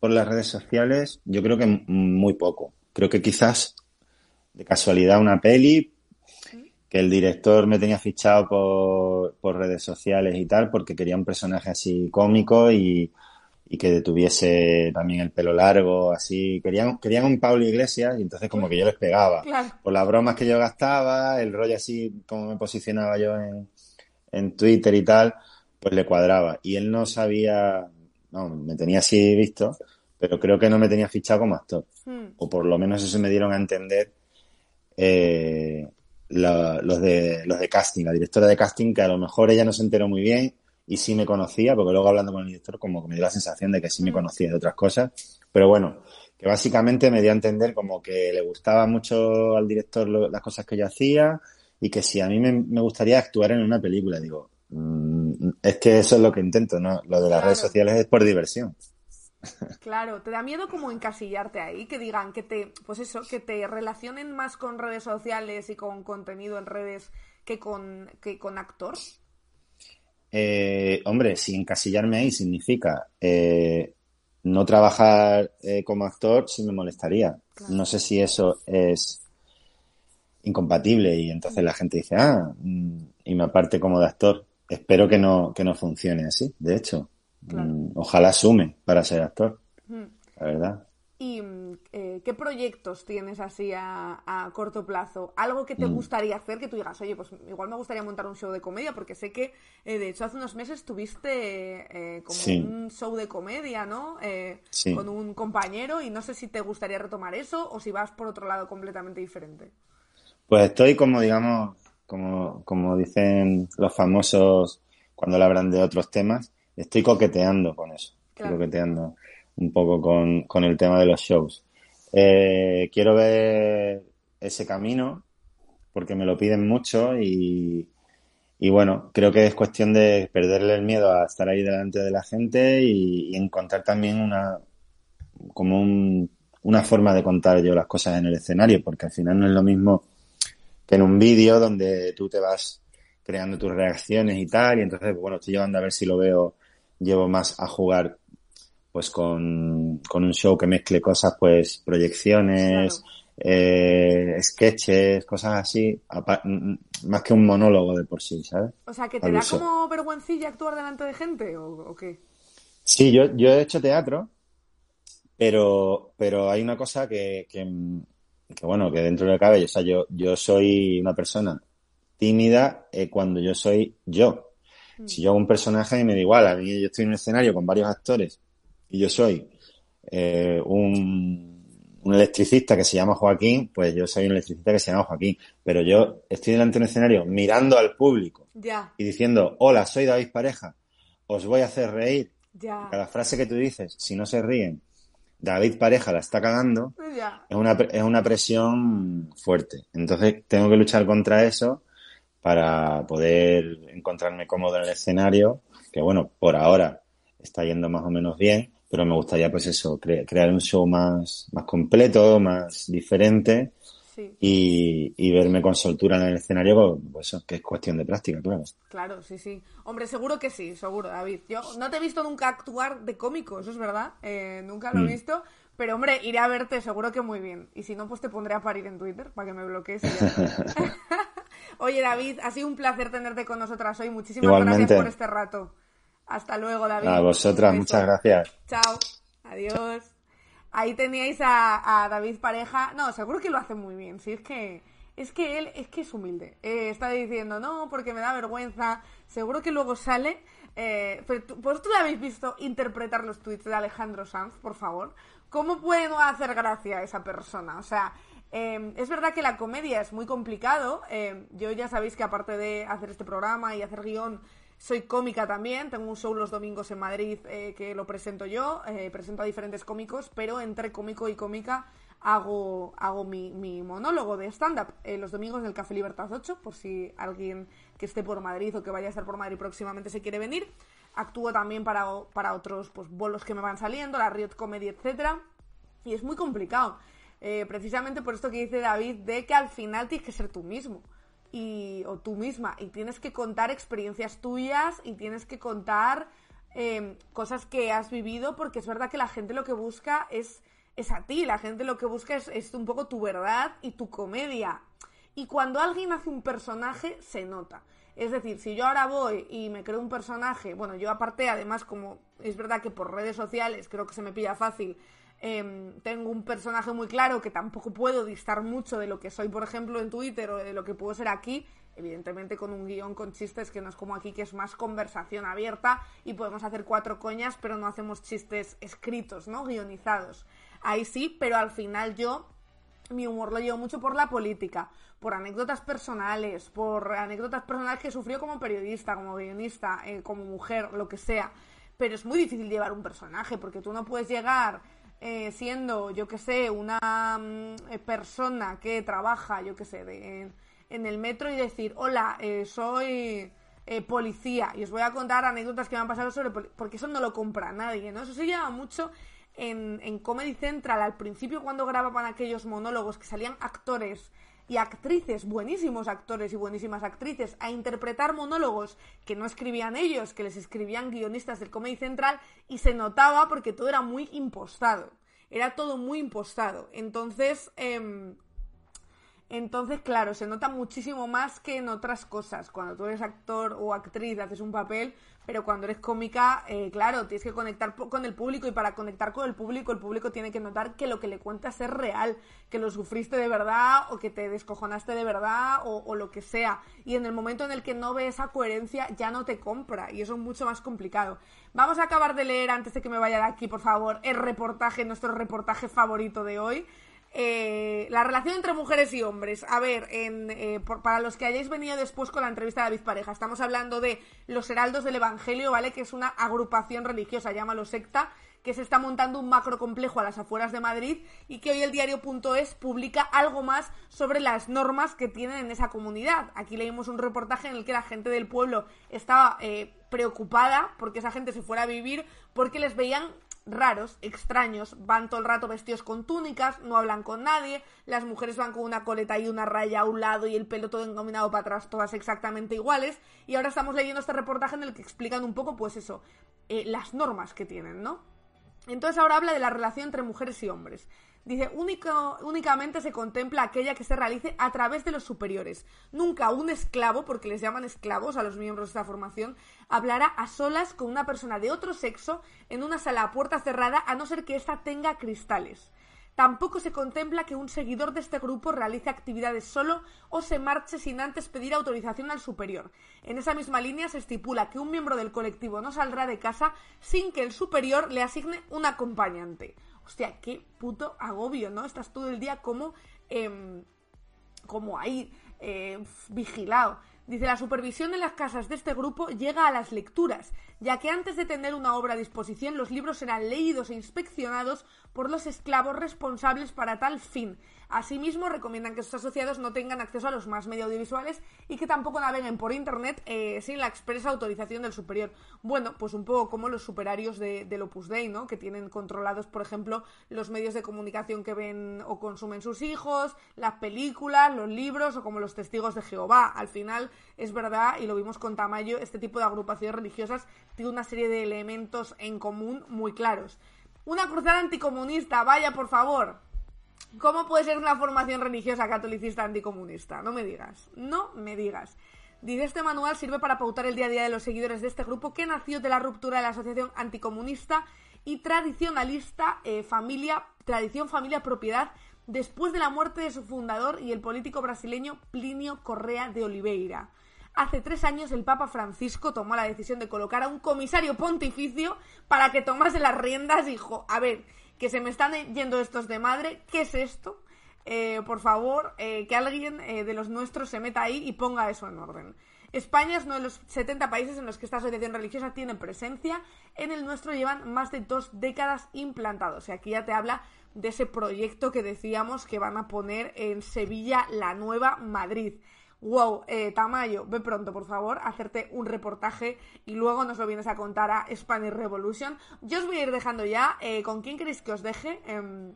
por las redes sociales, yo creo que muy poco. Creo que quizás de casualidad una peli que el director me tenía fichado por, por redes sociales y tal, porque quería un personaje así cómico y, y que tuviese también el pelo largo, así. Querían, querían un Pablo Iglesias y entonces como que yo les pegaba. Claro. Por las bromas que yo gastaba, el rollo así como me posicionaba yo en, en Twitter y tal, pues le cuadraba. Y él no sabía, no, me tenía así visto, pero creo que no me tenía fichado como actor. Hmm. O por lo menos eso me dieron a entender eh, la- los, de, los de casting, la directora de casting, que a lo mejor ella no se enteró muy bien y sí me conocía, porque luego hablando con el director como que me dio la sensación de que sí me Mm. conocía de otras cosas. Pero bueno, que básicamente me dio a entender como que le gustaba mucho al director lo- las cosas que yo hacía y que si a mí me, me gustaría actuar en una película, digo, mm, es que eso es lo que intento, ¿no? Lo de las Claro. redes sociales es por diversión. Claro, ¿te da miedo como encasillarte ahí? Que digan que te, pues eso, que te relacionen más con redes sociales y con contenido en redes que con, que con actor. Eh, hombre, si encasillarme ahí significa eh, no trabajar eh, como actor, sí me molestaría. No sé si eso es incompatible y entonces la gente dice, ah, mm, y me aparte como de actor. Espero que no, que no funcione así, de hecho. Mm, Ojalá sume para ser actor, Mm. la verdad. ¿Y mm, eh, qué proyectos tienes así a, a corto plazo? ¿Algo que te Mm. gustaría hacer que tú digas, oye, pues igual me gustaría montar un show de comedia? Porque sé que, eh, de hecho, hace unos meses tuviste eh, como Sí. un show de comedia, ¿no? Eh, Sí. Con un compañero y no sé si te gustaría retomar eso o si vas por otro lado completamente diferente. Pues estoy como, digamos, como, como dicen los famosos cuando le hablan de otros temas, estoy coqueteando con eso. Estoy Claro. coqueteando un poco con, con el tema de los shows. Eh, quiero ver ese camino porque me lo piden mucho y, y bueno, creo que es cuestión de perderle el miedo a estar ahí delante de la gente y, y encontrar también una, como un- una forma de contar yo las cosas en el escenario, porque al final no es lo mismo en un vídeo donde tú te vas creando tus reacciones y tal, y entonces, bueno, estoy llevando a ver si lo veo, llevo más a jugar pues con, con un show que mezcle cosas, pues proyecciones, eh, sketches, cosas así, más que un monólogo de por sí, ¿sabes? O sea, ¿que te Al da uso. como vergüencilla actuar delante de gente o, o qué? Sí, yo, yo he hecho teatro, pero, pero hay una cosa que, que, que, bueno, que dentro de lo que cabe, o sea, yo, yo soy una persona tímida eh, cuando yo soy yo. Si yo hago un personaje me da igual, a mí yo estoy en un escenario con varios actores y yo soy eh, un, un electricista que se llama Joaquín, pues yo soy un electricista que se llama Joaquín, pero yo estoy delante de un escenario mirando al público Ya, y diciendo, hola, soy David Pareja, os voy a hacer reír. ya, Cada frase que tú dices, si no se ríen, David Pareja la está cagando, ya. es una, es una presión fuerte. Entonces tengo que luchar contra eso para poder encontrarme cómodo en el escenario, que bueno, por ahora está yendo más o menos bien, pero me gustaría pues eso, cre- crear un show más, más completo, más diferente Sí. y, y verme con soltura en el escenario, pues eso, que es cuestión de práctica, claro. Claro, sí, sí. Hombre, seguro que sí, seguro, David. Yo no te he visto nunca actuar de cómico, eso es verdad. eh, nunca lo he Mm. visto. Pero, hombre, iré a verte seguro que muy bien. Y si no, pues te pondré a parir en Twitter para que me bloquees. Oye, David, ha sido un placer tenerte con nosotras hoy. Muchísimas Igualmente. gracias por este rato. Hasta luego, David. A vosotras, muchas gracias. Chao. Adiós. Ahí teníais a, David Pareja. No, seguro que lo hace muy bien. Sí, es que es que él es que es humilde. Eh, está diciendo no porque me da vergüenza. Seguro que luego sale. Eh, pero tú- ¿Vosotros habéis visto interpretar los tweets de Alejandro Sanz, por favor? ¿Cómo puede no hacer gracia a esa persona? O sea, eh, es verdad que la comedia es muy complicado. eh, yo ya sabéis que aparte de hacer este programa y hacer guion, soy cómica también. Tengo un show los domingos en Madrid eh, que lo presento yo. eh, presento a diferentes cómicos, pero entre cómico y cómica hago, hago mi, mi monólogo de stand-up eh, los domingos del Café Libertad 8, por si alguien que esté por Madrid o que vaya a estar por Madrid próximamente se quiere venir. Actúo también para, para otros pues, bolos que me van saliendo, la Riot Comedy, etcétera Y es muy complicado. precisamente por esto que dice David, de que al final tienes que ser tú mismo. Y, o tú misma. Y tienes que contar experiencias tuyas y tienes que contar eh, cosas que has vivido, porque es verdad que la gente lo que busca es, es a ti. La gente lo que busca es, es un poco tu verdad y tu comedia. Y cuando alguien hace un personaje, se nota. Es decir, si yo ahora voy y me creo un personaje, bueno, yo aparte, además, como es verdad que por redes sociales creo que se me pilla fácil, em, tengo un personaje muy claro que tampoco puedo distar mucho de lo que soy, por ejemplo, en Twitter o de lo que puedo ser aquí, evidentemente con un guion con chistes que no es como aquí, que es más conversación abierta y podemos hacer cuatro coñas, pero no hacemos chistes escritos, ¿no? Guionizados. Ahí sí, pero al final yo mi humor lo llevo mucho por la política, por anécdotas personales, por anécdotas personales que sufrió como periodista, como guionista, eh, como mujer, lo que sea. Pero es muy difícil llevar un personaje, porque tú no puedes llegar eh, siendo, yo que sé, una mm, eh, persona que trabaja, yo que sé, de- en, el metro y decir, hola, eh, soy eh, policía y os voy a contar anécdotas que me han pasado sobre poli-", porque eso no lo compra nadie, ¿no? Eso se lleva mucho en, en Comedy Central al principio cuando grababan aquellos monólogos que salían actores y actrices, buenísimos actores y buenísimas actrices, a interpretar monólogos que no escribían ellos, que les escribían guionistas del Comedy Central y se notaba porque todo era muy impostado. Era todo muy impostado. Entonces, em, entonces, claro, se nota muchísimo más que en otras cosas. Cuando tú eres actor o actriz, haces un papel, pero cuando eres cómica, eh, claro, tienes que conectar con el público y para conectar con el público, el público tiene que notar que lo que le cuentas es real, que lo sufriste de verdad o que te descojonaste de verdad o, o lo que sea. Y en el momento en el que no ve esa coherencia, ya no te compra y eso es mucho más complicado. Vamos a acabar de leer, antes de que me vaya de aquí, por favor, el reportaje, nuestro reportaje favorito de hoy. Eh, la relación entre mujeres y hombres. A ver, en, eh, por- para los que hayáis venido después con la entrevista de David Pareja, estamos hablando de los Heraldos del Evangelio, ¿vale? Que es una agrupación religiosa, llámalo secta, que se está montando un macro complejo a las afueras de Madrid y que hoy el diario.es publica algo más sobre las normas que tienen en esa comunidad. Aquí leímos un reportaje en el que la gente del pueblo estaba eh, preocupada porque esa gente se fuera a vivir porque les veían raros, extraños, van todo el rato vestidos con túnicas, no hablan con nadie, las mujeres van con una coleta y una raya a un lado y el pelo todo engominado para atrás, todas exactamente iguales, y ahora estamos leyendo este reportaje en el que explican un poco, pues eso, eh, las normas que tienen, ¿no? Entonces ahora habla de la relación entre mujeres y hombres. Dice, únicamente se contempla aquella que se realice a través de los superiores. Nunca un esclavo, porque les llaman esclavos a los miembros de esta formación, hablará a solas con una persona de otro sexo en una sala a puerta cerrada a no ser que ésta tenga cristales. Tampoco se contempla que un seguidor de este grupo realice actividades solo o se marche sin antes pedir autorización al superior. En esa misma línea se estipula que un miembro del colectivo no saldrá de casa sin que el superior le asigne un acompañante. Hostia, qué puto agobio, ¿no? Estás todo el día como, em, como ahí, eh, vigilado. Dice, la supervisión en las casas de este grupo llega a las lecturas, ya que antes de tener una obra a disposición, los libros serán leídos e inspeccionados por los esclavos responsables para tal fin. Asimismo, recomiendan que sus asociados no tengan acceso a los más media audiovisuales y que tampoco naveguen por Internet eh, sin la expresa autorización del superior. Bueno, pues un poco como los superarios de, del Opus Dei, ¿no? Que tienen controlados, por ejemplo, los medios de comunicación que ven o consumen sus hijos, las películas, los libros o como los testigos de Jehová. Al final, es verdad, y lo vimos con Tamayo, este tipo de agrupaciones religiosas tiene una serie de elementos en común muy claros. Una cruzada anticomunista, vaya por favor. ¿Cómo puede ser una formación religiosa catolicista anticomunista? No me digas, no me digas. Dice, este manual sirve para pautar el día a día de los seguidores de este grupo que nació de la ruptura de la asociación anticomunista y tradicionalista eh, familia, tradición familia propiedad después de la muerte de su fundador y el político brasileño Plinio Correa de Oliveira. Hace tres años el Papa Francisco tomó la decisión de colocar a un comisario pontificio para que tomase las riendas dijo, a ver, que se me están yendo estos de madre, ¿qué es esto? Eh, por favor, eh, que alguien eh, de los nuestros se meta ahí y ponga eso en orden. España es uno de los 70 países en los que esta asociación religiosa tiene presencia. En el nuestro llevan más de dos décadas implantados. Y aquí ya te habla de ese proyecto que decíamos que van a poner en Sevilla, la nueva Madrid. Wow, eh, Tamayo, ve pronto, por favor, hacerte un reportaje y luego nos lo vienes a contar a Spanish Revolution. Yo os voy a ir dejando ya. eh, ¿Con quién queréis que os deje? Em,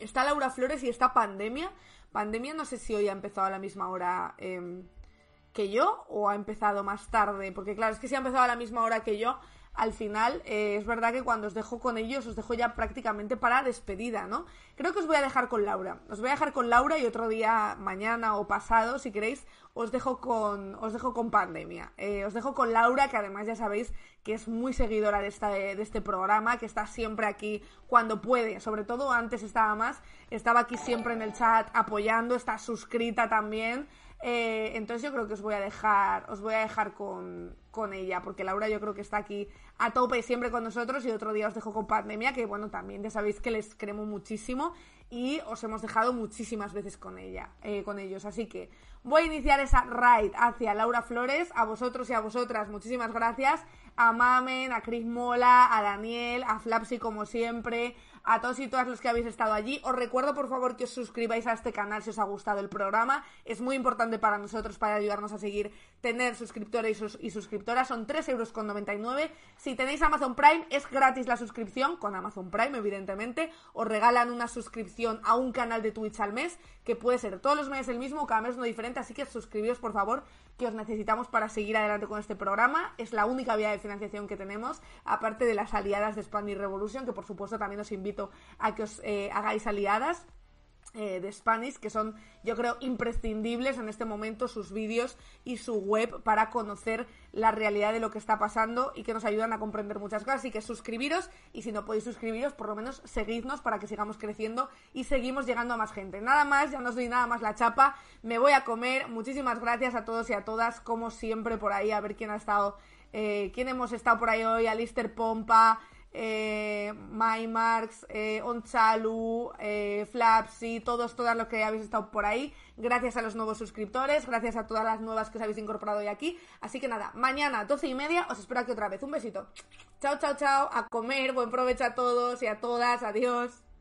está Laura Flores y está Pandemia. Pandemia no sé si hoy ha empezado a la misma hora em, que yo o ha empezado más tarde. Porque claro, es que si ha empezado a la misma hora que yo, al final eh, es verdad que cuando os dejo con ellos os dejo ya prácticamente para despedida, ¿no? Creo que os voy a dejar con Laura. Os voy a dejar con Laura y otro día, mañana o pasado, si queréis, os dejo con, os dejo con Pandemia. Eh, os dejo con Laura, que además ya sabéis que es muy seguidora de, esta, de este programa, que está siempre aquí cuando puede. Sobre todo antes estaba más, estaba aquí siempre en el chat apoyando, está suscrita también. Eh, entonces yo creo que os voy a dejar, os voy a dejar con, con ella, porque Laura yo creo que está aquí a tope siempre con nosotros y otro día os dejo con pandemia, que bueno, también ya sabéis que les queremos muchísimo y os hemos dejado muchísimas veces con ella, eh, con ellos. Así que voy a iniciar esa ride hacia Laura Flores, a vosotros y a vosotras, muchísimas gracias, a Mamen, a Chris Mola, a Daniel, a Flapsy como siempre, a todos y todas los que habéis estado allí. Os recuerdo, por favor, que os suscribáis a este canal si os ha gustado el programa. Es muy importante para nosotros, para ayudarnos a seguir tener suscriptores y, sus- y suscriptoras. Son 3,99 euros. Si tenéis Amazon Prime, es gratis la suscripción, con Amazon Prime, evidentemente. Os regalan una suscripción a un canal de Twitch al mes, que puede ser todos los meses el mismo, cada mes uno diferente. Así que suscribíos, por favor, que os necesitamos para seguir adelante con este programa. Es la única vía de financiación que tenemos, aparte de las aliadas de Spanish Revolution, que por supuesto también os invito a que os eh, hagáis aliadas eh, de Spanish, que son, yo creo, imprescindibles en este momento sus vídeos y su web para conocer la realidad de lo que está pasando y que nos ayudan a comprender muchas cosas. Así que suscribiros y si no podéis suscribiros, por lo menos seguidnos para que sigamos creciendo y seguimos llegando a más gente. Nada más, ya no os doy nada más la chapa, me voy a comer. Muchísimas gracias a todos y a todas, como siempre, por ahí, a ver quién ha estado, eh, quién hemos estado por ahí hoy, Alister Pompa eh, MyMarks, eh, Onchalu, eh, Flapsy, todos, todas los que habéis estado por ahí. Gracias a los nuevos suscriptores, gracias a todas las nuevas que os habéis incorporado hoy aquí. Así que nada, mañana, doce y media, os espero aquí otra vez. Un besito. Chao, chao, chao. A comer, buen provecho a todos y a todas. Adiós.